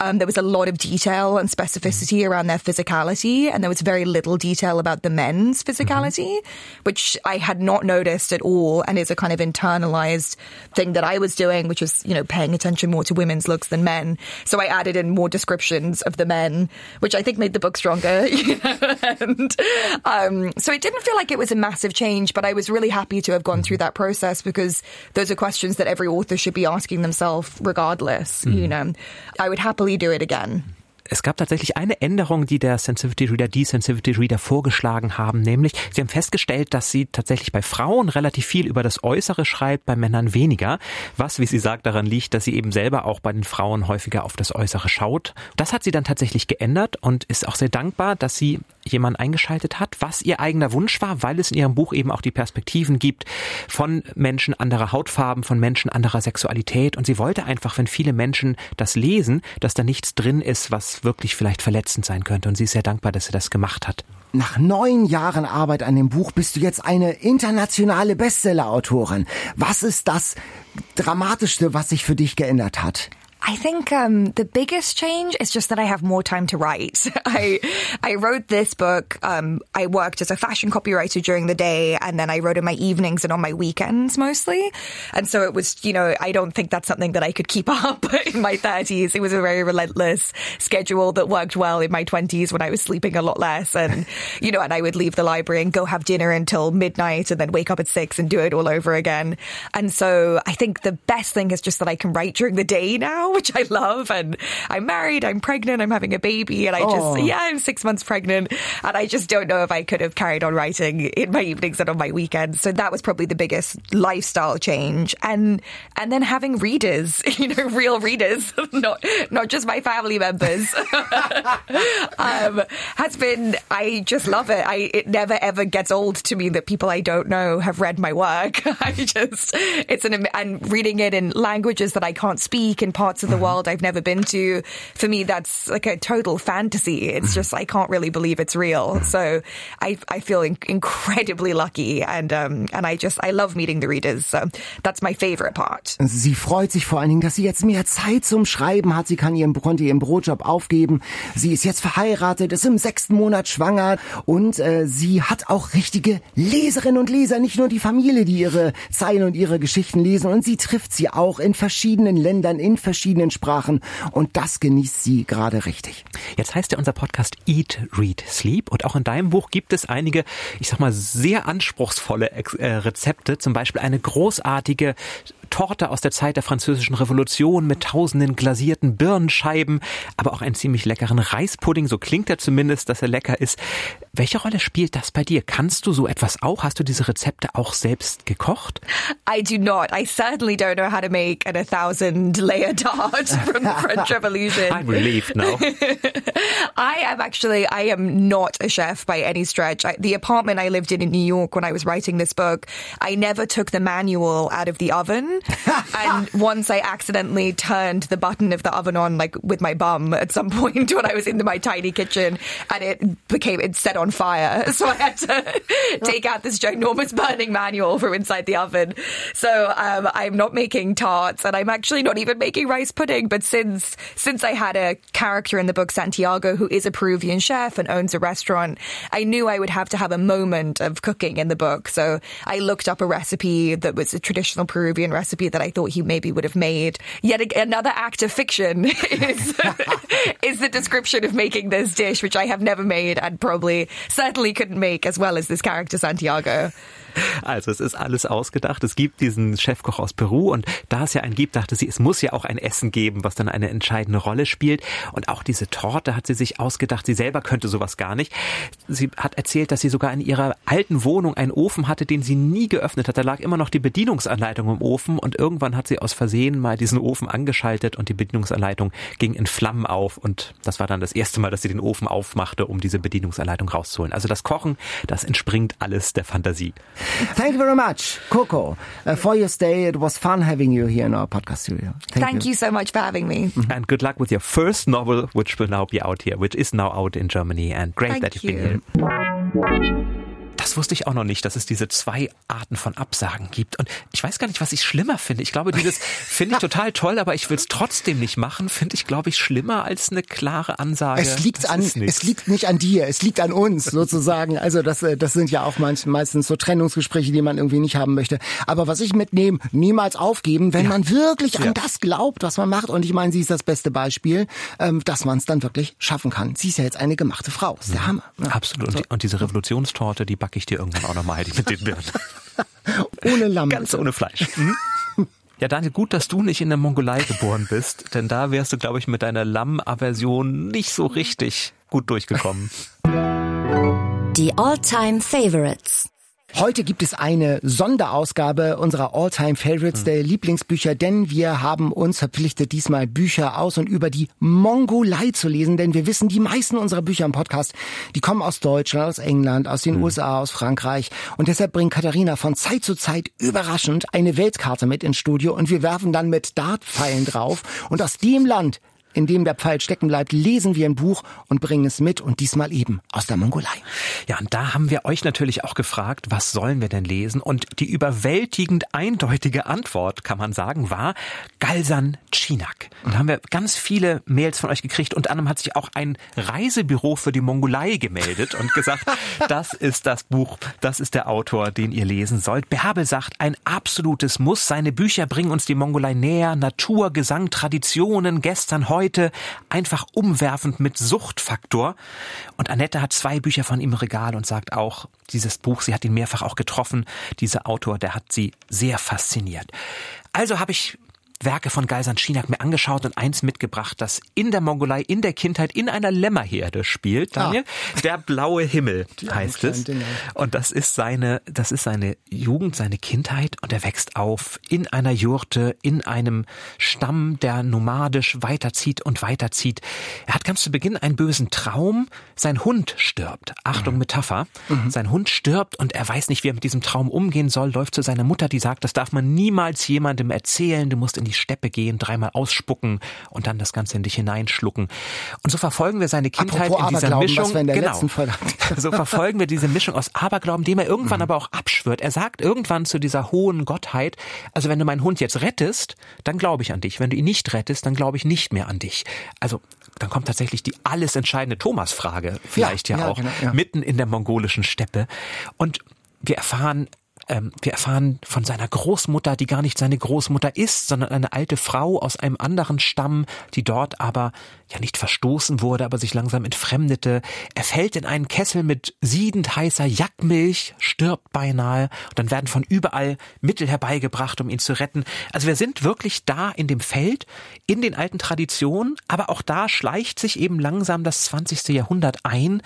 [SPEAKER 1] um, there was a lot of detail and specificity around their physicality, and there was very little detail about the men's physicality, mm-hmm. which I had not noticed at all, and is a kind of internalized thing that I was doing, which was you know paying attention more to women's looks than men. So I added in more descriptions of the men, which I think made the book stronger. You know? and um, so it didn't feel like it was a massive change, but I was really happy to have gone through that process because those are questions that every author should be asking themselves, regardless. Mm-hmm. You know, I would happily do it again.
[SPEAKER 2] Es gab tatsächlich eine Änderung, die der Sensitivity Reader, die Sensitivity Reader vorgeschlagen haben, nämlich sie haben festgestellt, dass sie tatsächlich bei Frauen relativ viel über das Äußere schreibt, bei Männern weniger, was, wie sie sagt, daran liegt, dass sie eben selber auch bei den Frauen häufiger auf das Äußere schaut. Das hat sie dann tatsächlich geändert und ist auch sehr dankbar, dass sie jemanden eingeschaltet hat, was ihr eigener Wunsch war, weil es in ihrem Buch eben auch die Perspektiven gibt von Menschen anderer Hautfarben, von Menschen anderer Sexualität und sie wollte einfach, wenn viele Menschen das lesen, dass da nichts drin ist, was wirklich vielleicht verletzend sein könnte und sie ist sehr dankbar, dass sie das gemacht hat.
[SPEAKER 4] Nach neun Jahren Arbeit an dem Buch bist du jetzt eine internationale Bestseller-Autorin. Was ist das Dramatischste, was sich für dich geändert hat?
[SPEAKER 1] I think um, the biggest change is just that I have more time to write. I I wrote this book. Um, I worked as a fashion copywriter during the day, and then I wrote in my evenings and on my weekends mostly. And so it was, you know, I don't think that's something that I could keep up in my thirties. It was a very relentless schedule that worked well in my twenties when I was sleeping a lot less, and you know, and I would leave the library and go have dinner until midnight, and then wake up at six and do it all over again. And so I think the best thing is just that I can write during the day now which I love. And I'm married, I'm pregnant, I'm having a baby, and I just, oh. yeah, I'm six months pregnant. And I just don't know if I could have carried on writing in my evenings and on my weekends. So that was probably the biggest lifestyle change. And, and then having readers, you know, real readers, not, not just my family members, um, has been, I just love it. I, it never ever gets old to me that people I don't know have read my work. I just, it's an, and reading it in languages that I can't speak in parts of the mm-hmm. world I've never been to. For me, that's like a total fantasy. It's mm-hmm. just, I can't really believe it's real. So I, I feel in- incredibly lucky and, um, and I just, I love meeting the readers. So that's my favorite part.
[SPEAKER 4] Sie freut sich vor allen Dingen, dass sie jetzt mehr Zeit zum Schreiben hat. Sie kann ihren, konnte ihren Brotjob aufgeben. Sie ist jetzt verheiratet, ist im sechsten Monat schwanger und äh, sie hat auch richtige Leserinnen und Leser, nicht nur die Familie, die ihre Zeilen und ihre Geschichten lesen. Und sie trifft sie auch in verschiedenen Ländern, in verschiedenen verschiedenen Sprachen und das genießt sie gerade richtig.
[SPEAKER 2] Jetzt heißt ja unser Podcast Eat, Read, Sleep und auch in deinem Buch gibt es einige, ich sag mal, sehr anspruchsvolle äh, Rezepte, zum Beispiel eine großartige Torte aus der Zeit der französischen Revolution mit tausenden glasierten Birnenscheiben, aber auch einen ziemlich leckeren Reispudding. So klingt er zumindest, dass er lecker ist. Welche Rolle spielt das bei dir? Kannst du so etwas auch? Hast du diese Rezepte auch selbst gekocht?
[SPEAKER 1] I do not. I certainly don't know how to make an a thousand layer tart from the French Revolution.
[SPEAKER 2] I'm relieved now.
[SPEAKER 1] I am actually, I am not a chef by any stretch. I, the apartment I lived in in New York when I was writing this book, I never took the manual out of the oven. and once I accidentally turned the button of the oven on, like with my bum at some point when I was in my tiny kitchen, and it became it set on fire. So I had to take out this ginormous burning manual from inside the oven. So um, I'm not making tarts, and I'm actually not even making rice pudding. But since since I had a character in the book Santiago who is a Peruvian chef and owns a restaurant, I knew I would have to have a moment of cooking in the book. So I looked up a recipe that was a traditional Peruvian recipe recipe that I thought he maybe would have made. Yet another act of fiction is, is the description of making this dish, which I have never made and probably certainly couldn't make as well as this character Santiago.
[SPEAKER 2] Also es ist alles ausgedacht. Es gibt diesen Chefkoch aus Peru und da es ja einen gibt, dachte sie, es muss ja auch ein Essen geben, was dann eine entscheidende Rolle spielt. Und auch diese Torte hat sie sich ausgedacht. Sie selber könnte sowas gar nicht. Sie hat erzählt, dass sie sogar in ihrer alten Wohnung einen Ofen hatte, den sie nie geöffnet hat. Da lag immer noch die Bedienungsanleitung im Ofen und irgendwann hat sie aus Versehen mal diesen Ofen angeschaltet und die Bedienungsanleitung ging in Flammen auf und das war dann das erste Mal, dass sie den Ofen aufmachte, um diese Bedienungsanleitung rauszuholen. Also das Kochen, das entspringt alles der Fantasie.
[SPEAKER 4] Thank you very much, Coco, uh, for your stay. It was fun having you here in our podcast studio.
[SPEAKER 1] Thank, Thank you. you. so much for having me.
[SPEAKER 2] Mm-hmm. And good luck with your first novel, which will now be out here, which is now out in Germany. And great
[SPEAKER 1] Thank
[SPEAKER 2] that you've
[SPEAKER 1] you.
[SPEAKER 2] been here. Das wusste ich auch noch nicht, dass es diese zwei Arten von Absagen gibt. Und ich weiß gar nicht, was ich schlimmer finde. Ich glaube, dieses finde ich total toll, aber ich will es trotzdem nicht machen, finde ich, glaube ich, schlimmer als eine klare Ansage.
[SPEAKER 4] Es liegt an, es liegt nicht an dir, es liegt an uns sozusagen. Also das, äh, das sind ja auch meistens so Trennungsgespräche, die man irgendwie nicht haben möchte. Aber was ich mitnehme, niemals aufgeben, wenn ja. man wirklich ja. an das glaubt, was man macht. Und ich meine, sie ist das beste Beispiel, ähm, dass man es dann wirklich schaffen kann. Sie ist ja jetzt eine gemachte Frau. Das ist der mhm. Hammer.
[SPEAKER 2] Ja. Absolut. Und, die, und diese Revolutionstorte, die backe ich dir irgendwann auch nochmal halt mit den Birnen.
[SPEAKER 4] ohne Lamm.
[SPEAKER 2] Ganz ohne Fleisch. Mhm. Ja, Daniel, gut, dass du nicht in der Mongolei geboren bist, denn da wärst du, glaube ich, mit deiner Lammaversion nicht so richtig gut durchgekommen.
[SPEAKER 3] Die All-Time Favorites.
[SPEAKER 4] Heute gibt es eine Sonderausgabe unserer All-Time Favorites, der Lieblingsbücher, denn wir haben uns verpflichtet, diesmal Bücher aus und über die Mongolei zu lesen, denn wir wissen, die meisten unserer Bücher im Podcast, die kommen aus Deutschland, aus England, aus den mhm. USA, aus Frankreich. Und deshalb bringt Katharina von Zeit zu Zeit überraschend eine Weltkarte mit ins Studio und wir werfen dann mit Dartpfeilen drauf. Und aus dem Land in dem der Pfeil stecken bleibt, lesen wir ein Buch und bringen es mit und diesmal eben aus der Mongolei.
[SPEAKER 2] Ja, und da haben wir euch natürlich auch gefragt, was sollen wir denn lesen? Und die überwältigend eindeutige Antwort, kann man sagen, war Galsan Chinak. Da haben wir ganz viele Mails von euch gekriegt. Unter anderem hat sich auch ein Reisebüro für die Mongolei gemeldet und gesagt, das ist das Buch, das ist der Autor, den ihr lesen sollt. Bärbel sagt, ein absolutes Muss. Seine Bücher bringen uns die Mongolei näher. Natur, Gesang, Traditionen, gestern, heute. Einfach umwerfend mit Suchtfaktor. Und Annette hat zwei Bücher von ihm im Regal und sagt auch, dieses Buch, sie hat ihn mehrfach auch getroffen. Dieser Autor, der hat sie sehr fasziniert. Also habe ich Werke von Geisan Schinak mir angeschaut und eins mitgebracht, das in der Mongolei, in der Kindheit, in einer Lämmerherde spielt, Daniel. Ah. Der blaue Himmel Die heißt es. Dinge. Und das ist seine, das ist seine Jugend, seine Kindheit und er wächst auf in einer Jurte, in einem Stamm, der nomadisch weiterzieht und weiterzieht. Er hat ganz zu Beginn einen bösen Traum. Sein Hund stirbt. Achtung, mhm. Metapher. Mhm. Sein Hund stirbt und er weiß nicht, wie er mit diesem Traum umgehen soll, läuft zu seiner Mutter, die sagt, das darf man niemals jemandem erzählen, du musst in die Steppe gehen, dreimal ausspucken und dann das Ganze in dich hineinschlucken. Und so verfolgen wir seine Kindheit Apropos in dieser Mischung. genau. so verfolgen wir diese Mischung aus Aberglauben, dem er irgendwann mhm. aber auch abschwört. Er sagt irgendwann zu dieser hohen Gottheit, also wenn du meinen Hund jetzt rettest, dann glaube ich an dich. Wenn du ihn nicht rettest, dann glaube ich nicht mehr an dich. Also dann kommt tatsächlich die alles entscheidende Thomas-Frage vielleicht ja, ja, ja auch genau, ja. mitten in der mongolischen Steppe. Und wir erfahren ähm, wir erfahren von seiner Großmutter, die gar nicht seine Großmutter ist, sondern eine alte Frau aus einem anderen Stamm, die dort aber ja nicht verstoßen wurde, aber sich langsam entfremdete. Er fällt in einen Kessel mit siedend heißer Jackmilch, stirbt beinahe und dann werden von überall Mittel herbeigebracht, um ihn zu retten. Also wir sind wirklich da in dem Feld, in den alten Traditionen, aber auch da schleicht sich eben langsam das 20. Jahrhundert ein.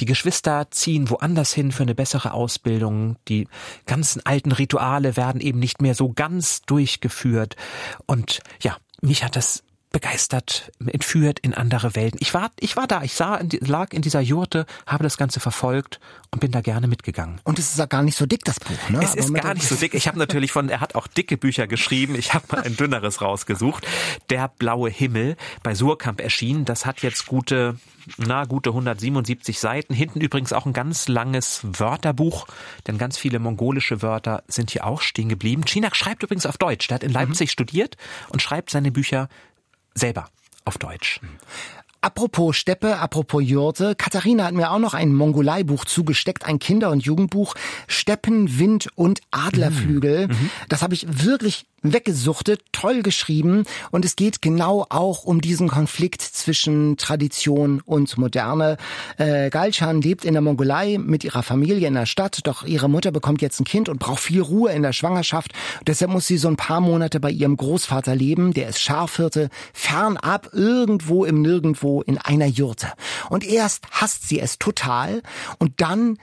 [SPEAKER 2] Die Geschwister ziehen woanders hin für eine bessere Ausbildung. Die ganzen alten Rituale werden eben nicht mehr so ganz durchgeführt. Und ja, mich hat das begeistert, entführt in andere Welten. Ich war, ich war da, ich sah, lag in dieser Jurte, habe das Ganze verfolgt und bin da gerne mitgegangen.
[SPEAKER 4] Und es ist ja gar nicht so dick, das Buch, ne?
[SPEAKER 2] Es ist gar nicht so dick. Ich habe natürlich von, er hat auch dicke Bücher geschrieben. Ich habe mal ein dünneres rausgesucht. Der blaue Himmel bei Surkamp erschienen. Das hat jetzt gute, na, gute 177 Seiten. Hinten übrigens auch ein ganz langes Wörterbuch, denn ganz viele mongolische Wörter sind hier auch stehen geblieben. Chinak schreibt übrigens auf Deutsch. Der hat in Leipzig mhm. studiert und schreibt seine Bücher selber auf Deutsch.
[SPEAKER 4] Apropos Steppe, apropos Jurte, Katharina hat mir auch noch ein Mongolei-Buch zugesteckt, ein Kinder- und Jugendbuch, Steppen, Wind und Adlerflügel. Mhm. mhm. Das habe ich wirklich weggesuchtet, toll geschrieben und es geht genau auch um diesen Konflikt zwischen Tradition und Moderne. Äh, Galchan lebt in der Mongolei mit ihrer Familie in der Stadt, doch ihre Mutter bekommt jetzt ein Kind und braucht viel Ruhe in der Schwangerschaft. Deshalb muss sie so ein paar Monate bei ihrem Großvater leben, der ist Schafhirte, fernab irgendwo im Nirgendwo in einer Jurte. Und erst hasst sie es total und dann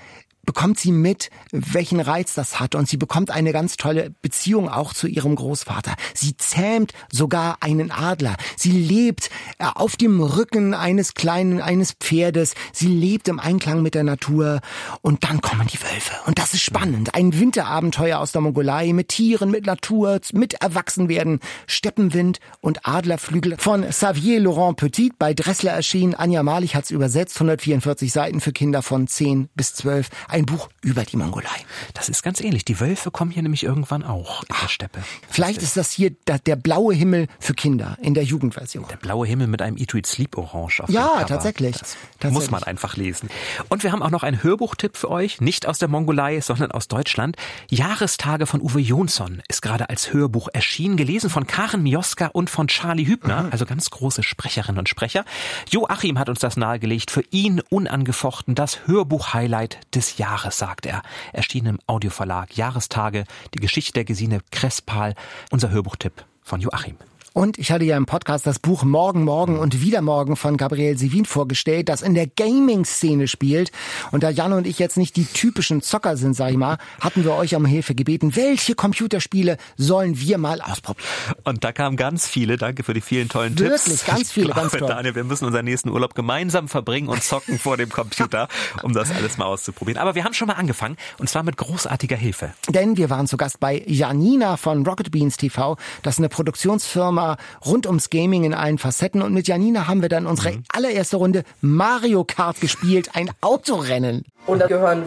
[SPEAKER 4] bekommt sie mit, welchen Reiz das hat und sie bekommt eine ganz tolle Beziehung auch zu ihrem Großvater. Sie zähmt sogar einen Adler. Sie lebt äh, auf dem Rücken eines kleinen, eines Pferdes. Sie lebt im Einklang mit der Natur und dann kommen die Wölfe. Und das ist spannend. Ein Winterabenteuer aus der Mongolei mit Tieren, mit Natur, mit Erwachsenwerden, Steppenwind und Adlerflügel von Xavier Laurent Petit bei Dressler erschienen. Anja Malich hat's übersetzt. 144 Seiten für Kinder von 10 bis 12 ein Buch über die Mongolei.
[SPEAKER 2] Das ist ganz ähnlich. Die Wölfe kommen hier nämlich irgendwann auch in der Steppe.
[SPEAKER 4] Vielleicht ist das hier der, der blaue Himmel für Kinder in der Jugendversion.
[SPEAKER 2] Der blaue Himmel mit einem Eat, Sleep Orange auf
[SPEAKER 4] Ja, tatsächlich.
[SPEAKER 2] Das
[SPEAKER 4] tatsächlich.
[SPEAKER 2] muss man einfach lesen. Und wir haben auch noch einen Hörbuchtipp für euch, nicht aus der Mongolei, sondern aus Deutschland. Jahrestage von Uwe Jonsson ist gerade als Hörbuch erschienen, gelesen von Karen Mioska und von Charlie Hübner, mhm. also ganz große Sprecherinnen und Sprecher. Joachim hat uns das nahegelegt, für ihn unangefochten das Hörbuch-Highlight des Jahres. Jahres, sagt er. Erschien im Audioverlag Jahrestage, die Geschichte der Gesine Krespal, unser Hörbuchtipp von Joachim.
[SPEAKER 4] Und ich hatte ja im Podcast das Buch Morgen, Morgen und Wieder Morgen von Gabriel Sivin vorgestellt, das in der Gaming-Szene spielt. Und da Jan und ich jetzt nicht die typischen Zocker sind, sag ich mal, hatten wir euch um Hilfe gebeten. Welche Computerspiele sollen wir mal ausprobieren?
[SPEAKER 2] Und da kamen ganz viele. Danke für die vielen tollen
[SPEAKER 4] Wirklich,
[SPEAKER 2] Tipps.
[SPEAKER 4] Wirklich, ganz viele,
[SPEAKER 2] glaube,
[SPEAKER 4] ganz toll.
[SPEAKER 2] Daniel, wir müssen unseren nächsten Urlaub gemeinsam verbringen und zocken vor dem Computer, um das alles mal auszuprobieren. Aber wir haben schon mal angefangen und zwar mit großartiger Hilfe.
[SPEAKER 4] Denn wir waren zu Gast bei Janina von Rocket Beans TV. Das ist eine Produktionsfirma Thema rund ums Gaming in allen Facetten. Und mit Janina haben wir dann unsere mhm. allererste Runde Mario Kart gespielt, ein Autorennen.
[SPEAKER 5] Und da gehören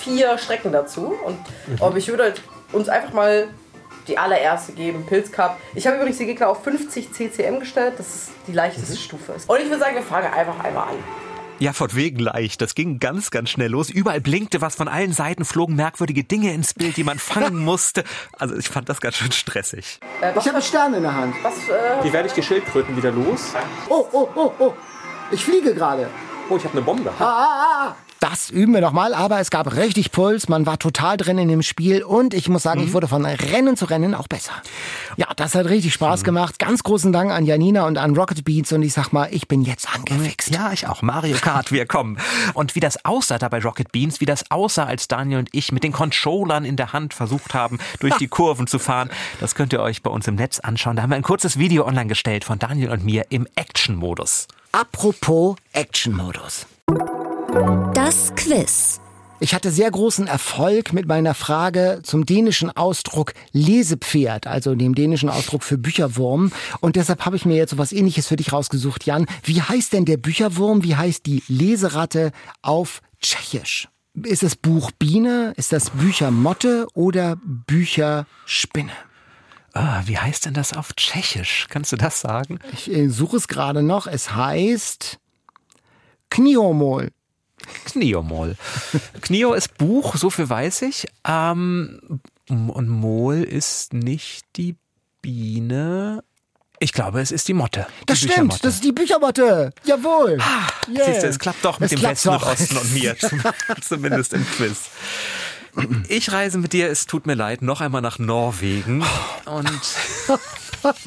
[SPEAKER 5] vier Strecken dazu. Und mhm. ob ich würde uns einfach mal die allererste geben, Pilz Cup. Ich habe übrigens die Gegner auf 50 CCM gestellt, das ist die leichteste mhm. Stufe. Und ich würde sagen, wir fangen einfach einmal an.
[SPEAKER 2] Ja, von wegen leicht. Das ging ganz, ganz schnell los. Überall blinkte was von allen Seiten, flogen merkwürdige Dinge ins Bild, die man fangen musste. Also ich fand das ganz schön stressig.
[SPEAKER 4] Äh, ich habe einen Stern in der Hand.
[SPEAKER 2] Was, äh Wie werde ich die Schildkröten wieder los?
[SPEAKER 4] Oh, oh, oh, oh. Ich fliege gerade.
[SPEAKER 2] Oh, ich habe eine Bombe.
[SPEAKER 4] Ah, ah, ah. Das üben wir nochmal, aber es gab richtig Puls, man war total drin in dem Spiel und ich muss sagen, mhm. ich wurde von Rennen zu Rennen auch besser. Ja, das hat richtig Spaß mhm. gemacht. Ganz großen Dank an Janina und an Rocket Beats und ich sag mal, ich bin jetzt angefixt.
[SPEAKER 2] Ja, ich auch. Mario Kart, wir kommen. Und wie das aussah da bei Rocket Beans, wie das aussah, als Daniel und ich mit den Controllern in der Hand versucht haben, durch die Kurven zu fahren, das könnt ihr euch bei uns im Netz anschauen. Da haben wir ein kurzes Video online gestellt von Daniel und mir im Action-Modus.
[SPEAKER 4] Apropos Action-Modus.
[SPEAKER 3] Das Quiz.
[SPEAKER 4] Ich hatte sehr großen Erfolg mit meiner Frage zum dänischen Ausdruck Lesepferd, also dem dänischen Ausdruck für Bücherwurm. Und deshalb habe ich mir jetzt so was ähnliches für dich rausgesucht, Jan. Wie heißt denn der Bücherwurm? Wie heißt die Leseratte auf Tschechisch? Ist das Buch Biene? Ist das Büchermotte oder Bücherspinne?
[SPEAKER 2] Ah, wie heißt denn das auf Tschechisch? Kannst du das sagen?
[SPEAKER 4] Ich äh, suche es gerade noch. Es heißt Kniomol.
[SPEAKER 2] Kniomol. Knio ist Buch, so viel weiß ich. Ähm, und Mol ist nicht die Biene. Ich glaube, es ist die Motte.
[SPEAKER 4] Das die stimmt, das ist die Büchermotte. Jawohl. Ah,
[SPEAKER 2] yeah. Siehst du, es klappt doch mit es dem Westen doch. und Osten und mir, zumindest im Quiz. Ich reise mit dir, es tut mir leid, noch einmal nach Norwegen. Und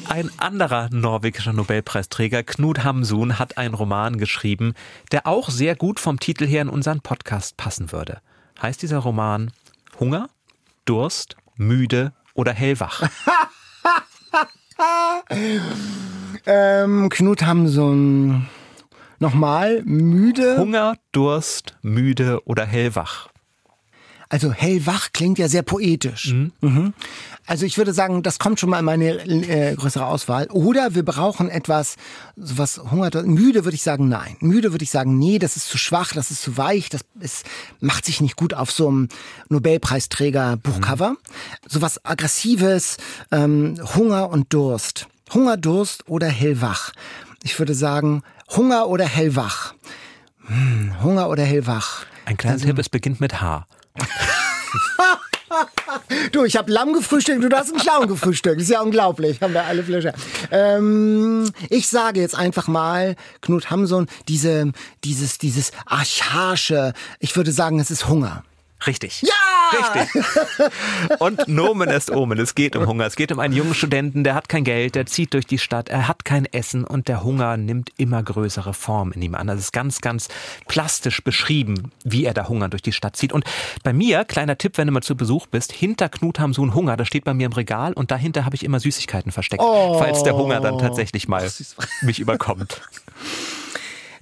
[SPEAKER 2] ein anderer norwegischer Nobelpreisträger, Knut Hamsun, hat einen Roman geschrieben, der auch sehr gut vom Titel her in unseren Podcast passen würde. Heißt dieser Roman Hunger, Durst, müde oder hellwach?
[SPEAKER 4] ähm, Knut Hamsun. Nochmal, müde.
[SPEAKER 2] Hunger, Durst, müde oder hellwach.
[SPEAKER 4] Also hellwach klingt ja sehr poetisch. Mhm. Mhm. Also ich würde sagen, das kommt schon mal in meine äh, größere Auswahl. Oder wir brauchen etwas, sowas hungert, müde würde ich sagen, nein. Müde würde ich sagen, nee, das ist zu schwach, das ist zu weich, das ist, macht sich nicht gut auf so einem Nobelpreisträger Buchcover. Mhm. Sowas aggressives, ähm, Hunger und Durst. Hunger, Durst oder hellwach. Ich würde sagen, Hunger oder hellwach. Hm, Hunger oder hellwach.
[SPEAKER 2] Ein kleiner also, Tipp, es beginnt mit H
[SPEAKER 4] du, ich habe Lamm gefrühstückt, du hast einen Clown gefrühstückt. Ist ja unglaublich. Haben wir alle Flasche. Ähm, ich sage jetzt einfach mal, Knut Hamsun, diese, dieses, dieses archaische, ich würde sagen, es ist Hunger.
[SPEAKER 2] Richtig.
[SPEAKER 4] Ja!
[SPEAKER 2] Richtig. Und Nomen ist Omen. Es geht um Hunger. Es geht um einen jungen Studenten, der hat kein Geld, der zieht durch die Stadt, er hat kein Essen und der Hunger nimmt immer größere Form in ihm an. Das ist ganz, ganz plastisch beschrieben, wie er da Hunger durch die Stadt zieht. Und bei mir, kleiner Tipp, wenn du mal zu Besuch bist, hinter Knut Hamsun Hunger, das steht bei mir im Regal und dahinter habe ich immer Süßigkeiten versteckt, oh. falls der Hunger dann tatsächlich mal mich überkommt.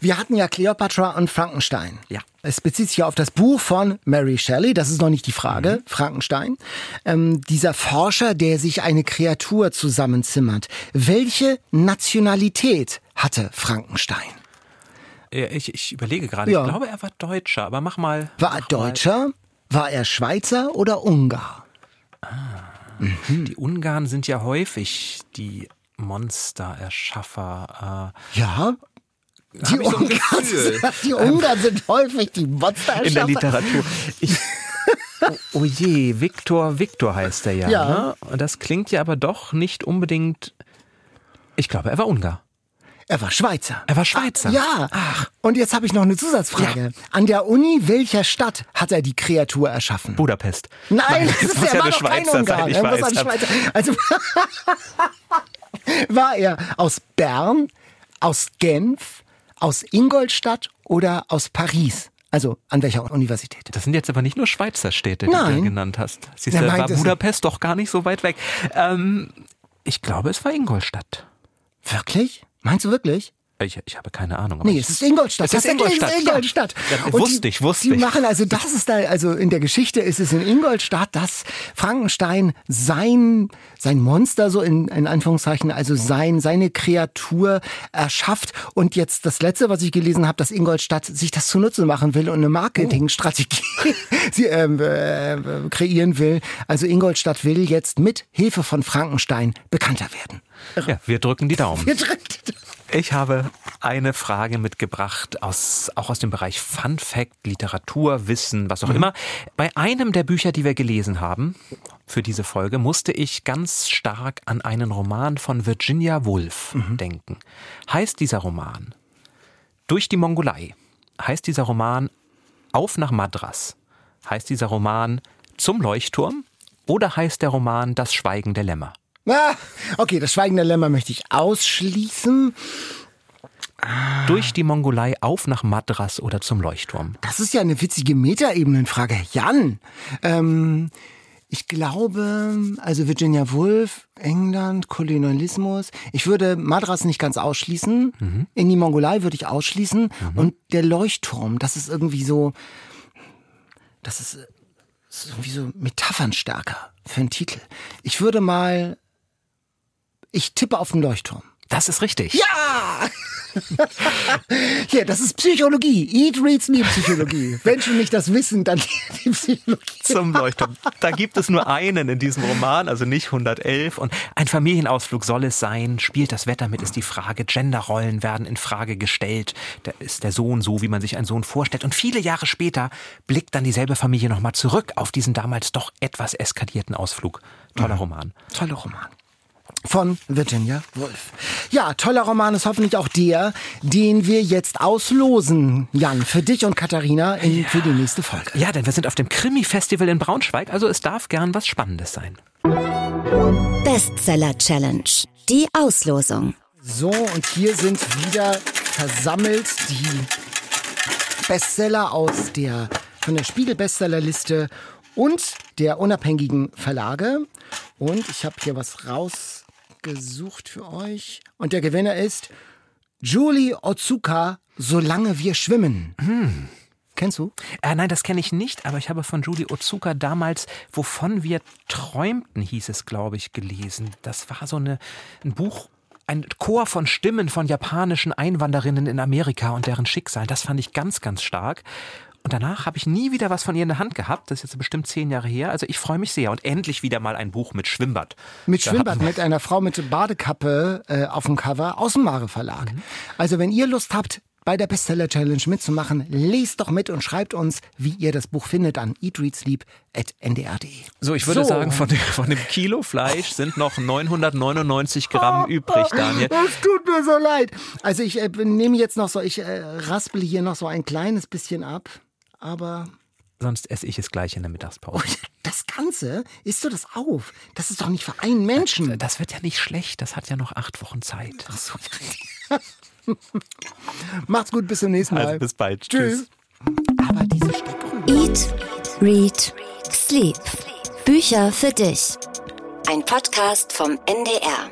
[SPEAKER 4] Wir hatten ja Cleopatra und Frankenstein.
[SPEAKER 2] Ja.
[SPEAKER 4] Es bezieht sich ja auf das Buch von Mary Shelley, das ist noch nicht die Frage, mhm. Frankenstein. Ähm, dieser Forscher, der sich eine Kreatur zusammenzimmert. Welche Nationalität hatte Frankenstein?
[SPEAKER 2] Ich, ich überlege gerade, ja. ich glaube, er war Deutscher, aber mach mal.
[SPEAKER 4] War er Deutscher? Mal. War er Schweizer oder Ungar?
[SPEAKER 2] Ah, mhm. Die Ungarn sind ja häufig die Monstererschaffer.
[SPEAKER 4] Äh, ja, die Ungarn, die Ungarn sind häufig die Monster
[SPEAKER 2] In der Literatur. Ich, oh, oh, je, Viktor, Viktor heißt er ja. ja. Ne? Und das klingt ja aber doch nicht unbedingt. Ich glaube, er war Ungar.
[SPEAKER 4] Er war Schweizer.
[SPEAKER 2] Er war Schweizer.
[SPEAKER 4] ja. Ach. Und jetzt habe ich noch eine Zusatzfrage. Ja. An der Uni welcher Stadt hat er die Kreatur erschaffen?
[SPEAKER 2] Budapest.
[SPEAKER 4] Nein, Nein das, das ist, muss ja eine Schweizer sein. Ich weiß. Schweizer. Also war er aus Bern, aus Genf, aus Ingolstadt oder aus Paris? Also an welcher Universität?
[SPEAKER 2] Das sind jetzt aber nicht nur Schweizer Städte, die Nein. du genannt hast. Siehst du, war Budapest doch gar nicht so weit weg. Ähm, ich glaube, es war Ingolstadt.
[SPEAKER 4] Wirklich? Meinst du wirklich?
[SPEAKER 2] Ich, ich habe keine Ahnung.
[SPEAKER 4] Nee, es ist Ingolstadt.
[SPEAKER 2] Es ist Ingolstadt.
[SPEAKER 4] Ingolstadt.
[SPEAKER 2] Ja. wusste ich, wusste
[SPEAKER 4] die
[SPEAKER 2] ich.
[SPEAKER 4] machen also, das ist da, also in der Geschichte ist es in Ingolstadt, dass Frankenstein sein, sein Monster, so in, in Anführungszeichen, also sein, seine Kreatur erschafft. Und jetzt das letzte, was ich gelesen habe, dass Ingolstadt sich das zunutze machen will und eine Marketingstrategie sie, ähm, äh, kreieren will. Also Ingolstadt will jetzt mit Hilfe von Frankenstein bekannter werden.
[SPEAKER 2] Ja, wir drücken die Daumen.
[SPEAKER 4] Wir drücken die Daumen.
[SPEAKER 2] Ich habe eine Frage mitgebracht, aus, auch aus dem Bereich Fun Fact, Literatur, Wissen, was auch mhm. immer. Bei einem der Bücher, die wir gelesen haben für diese Folge, musste ich ganz stark an einen Roman von Virginia Woolf mhm. denken. Heißt dieser Roman Durch die Mongolei? Heißt dieser Roman Auf nach Madras? Heißt dieser Roman Zum Leuchtturm? Oder heißt der Roman Das Schweigen der Lämmer?
[SPEAKER 4] Ah, okay, das Schweigen der Lämmer möchte ich ausschließen.
[SPEAKER 2] Durch die Mongolei auf nach Madras oder zum Leuchtturm.
[SPEAKER 4] Das ist ja eine witzige Metaebenenfrage. Jan, ähm, ich glaube, also Virginia Woolf, England, Kolonialismus. Ich würde Madras nicht ganz ausschließen. Mhm. In die Mongolei würde ich ausschließen. Mhm. Und der Leuchtturm, das ist irgendwie so, das ist, das ist irgendwie so Metaphernstärker für einen Titel. Ich würde mal ich tippe auf den Leuchtturm.
[SPEAKER 2] Das ist richtig.
[SPEAKER 4] Ja! Hier, das ist Psychologie. Eat, reads, me Psychologie. Wenn schon nicht das Wissen, dann die Psychologie.
[SPEAKER 2] Zum Leuchtturm. Da gibt es nur einen in diesem Roman, also nicht 111. Und ein Familienausflug soll es sein. Spielt das Wetter mit, ist die Frage. Genderrollen werden in Frage gestellt. Da ist der Sohn so, wie man sich einen Sohn vorstellt. Und viele Jahre später blickt dann dieselbe Familie nochmal zurück auf diesen damals doch etwas eskalierten Ausflug. Toller. Roman.
[SPEAKER 4] Toller Roman von Virginia Woolf. Ja, toller Roman ist hoffentlich auch der, den wir jetzt auslosen, Jan, für dich und Katharina in, ja. für die nächste Folge.
[SPEAKER 2] Ja, denn wir sind auf dem Krimi-Festival in Braunschweig, also es darf gern was Spannendes sein.
[SPEAKER 3] Bestseller Challenge. Die Auslosung.
[SPEAKER 4] So, und hier sind wieder versammelt die Bestseller aus der, von der Spiegel-Bestsellerliste und der unabhängigen Verlage. Und ich habe hier was rausgesucht für euch. Und der Gewinner ist Julie Otsuka, Solange wir schwimmen. Hm. Kennst du?
[SPEAKER 2] Äh, nein, das kenne ich nicht, aber ich habe von Julie Otsuka damals, wovon wir träumten, hieß es, glaube ich, gelesen. Das war so eine, ein Buch ein Chor von Stimmen von japanischen Einwanderinnen in Amerika und deren Schicksal. Das fand ich ganz, ganz stark. Und danach habe ich nie wieder was von ihr in der Hand gehabt. Das ist jetzt bestimmt zehn Jahre her. Also ich freue mich sehr. Und endlich wieder mal ein Buch mit Schwimmbad.
[SPEAKER 4] Mit Schwimmbad, mit einer Frau mit Badekappe äh, auf dem Cover aus dem Mare Verlag. Mhm. Also wenn ihr Lust habt, bei der Bestseller Challenge mitzumachen, lest doch mit und schreibt uns, wie ihr das Buch findet an eatreadsleep.ndr.de.
[SPEAKER 2] So, ich würde so. sagen, von dem, von dem Kilo Fleisch sind noch 999 Gramm übrig, Daniel.
[SPEAKER 4] Es tut mir so leid. Also ich äh, nehme jetzt noch so, ich äh, raspel hier noch so ein kleines bisschen ab aber.
[SPEAKER 2] Sonst esse ich es gleich in der Mittagspause. Oh,
[SPEAKER 4] das Ganze? Isst du das auf? Das ist doch nicht für einen Menschen.
[SPEAKER 2] Das, das wird ja nicht schlecht. Das hat ja noch acht Wochen Zeit.
[SPEAKER 4] Ach so. Macht's gut, bis zum nächsten Mal.
[SPEAKER 2] Also bis bald.
[SPEAKER 4] Tschüss. Aber diese Steckrüben.
[SPEAKER 3] Eat, Read, Sleep. Bücher für dich. Ein Podcast vom NDR.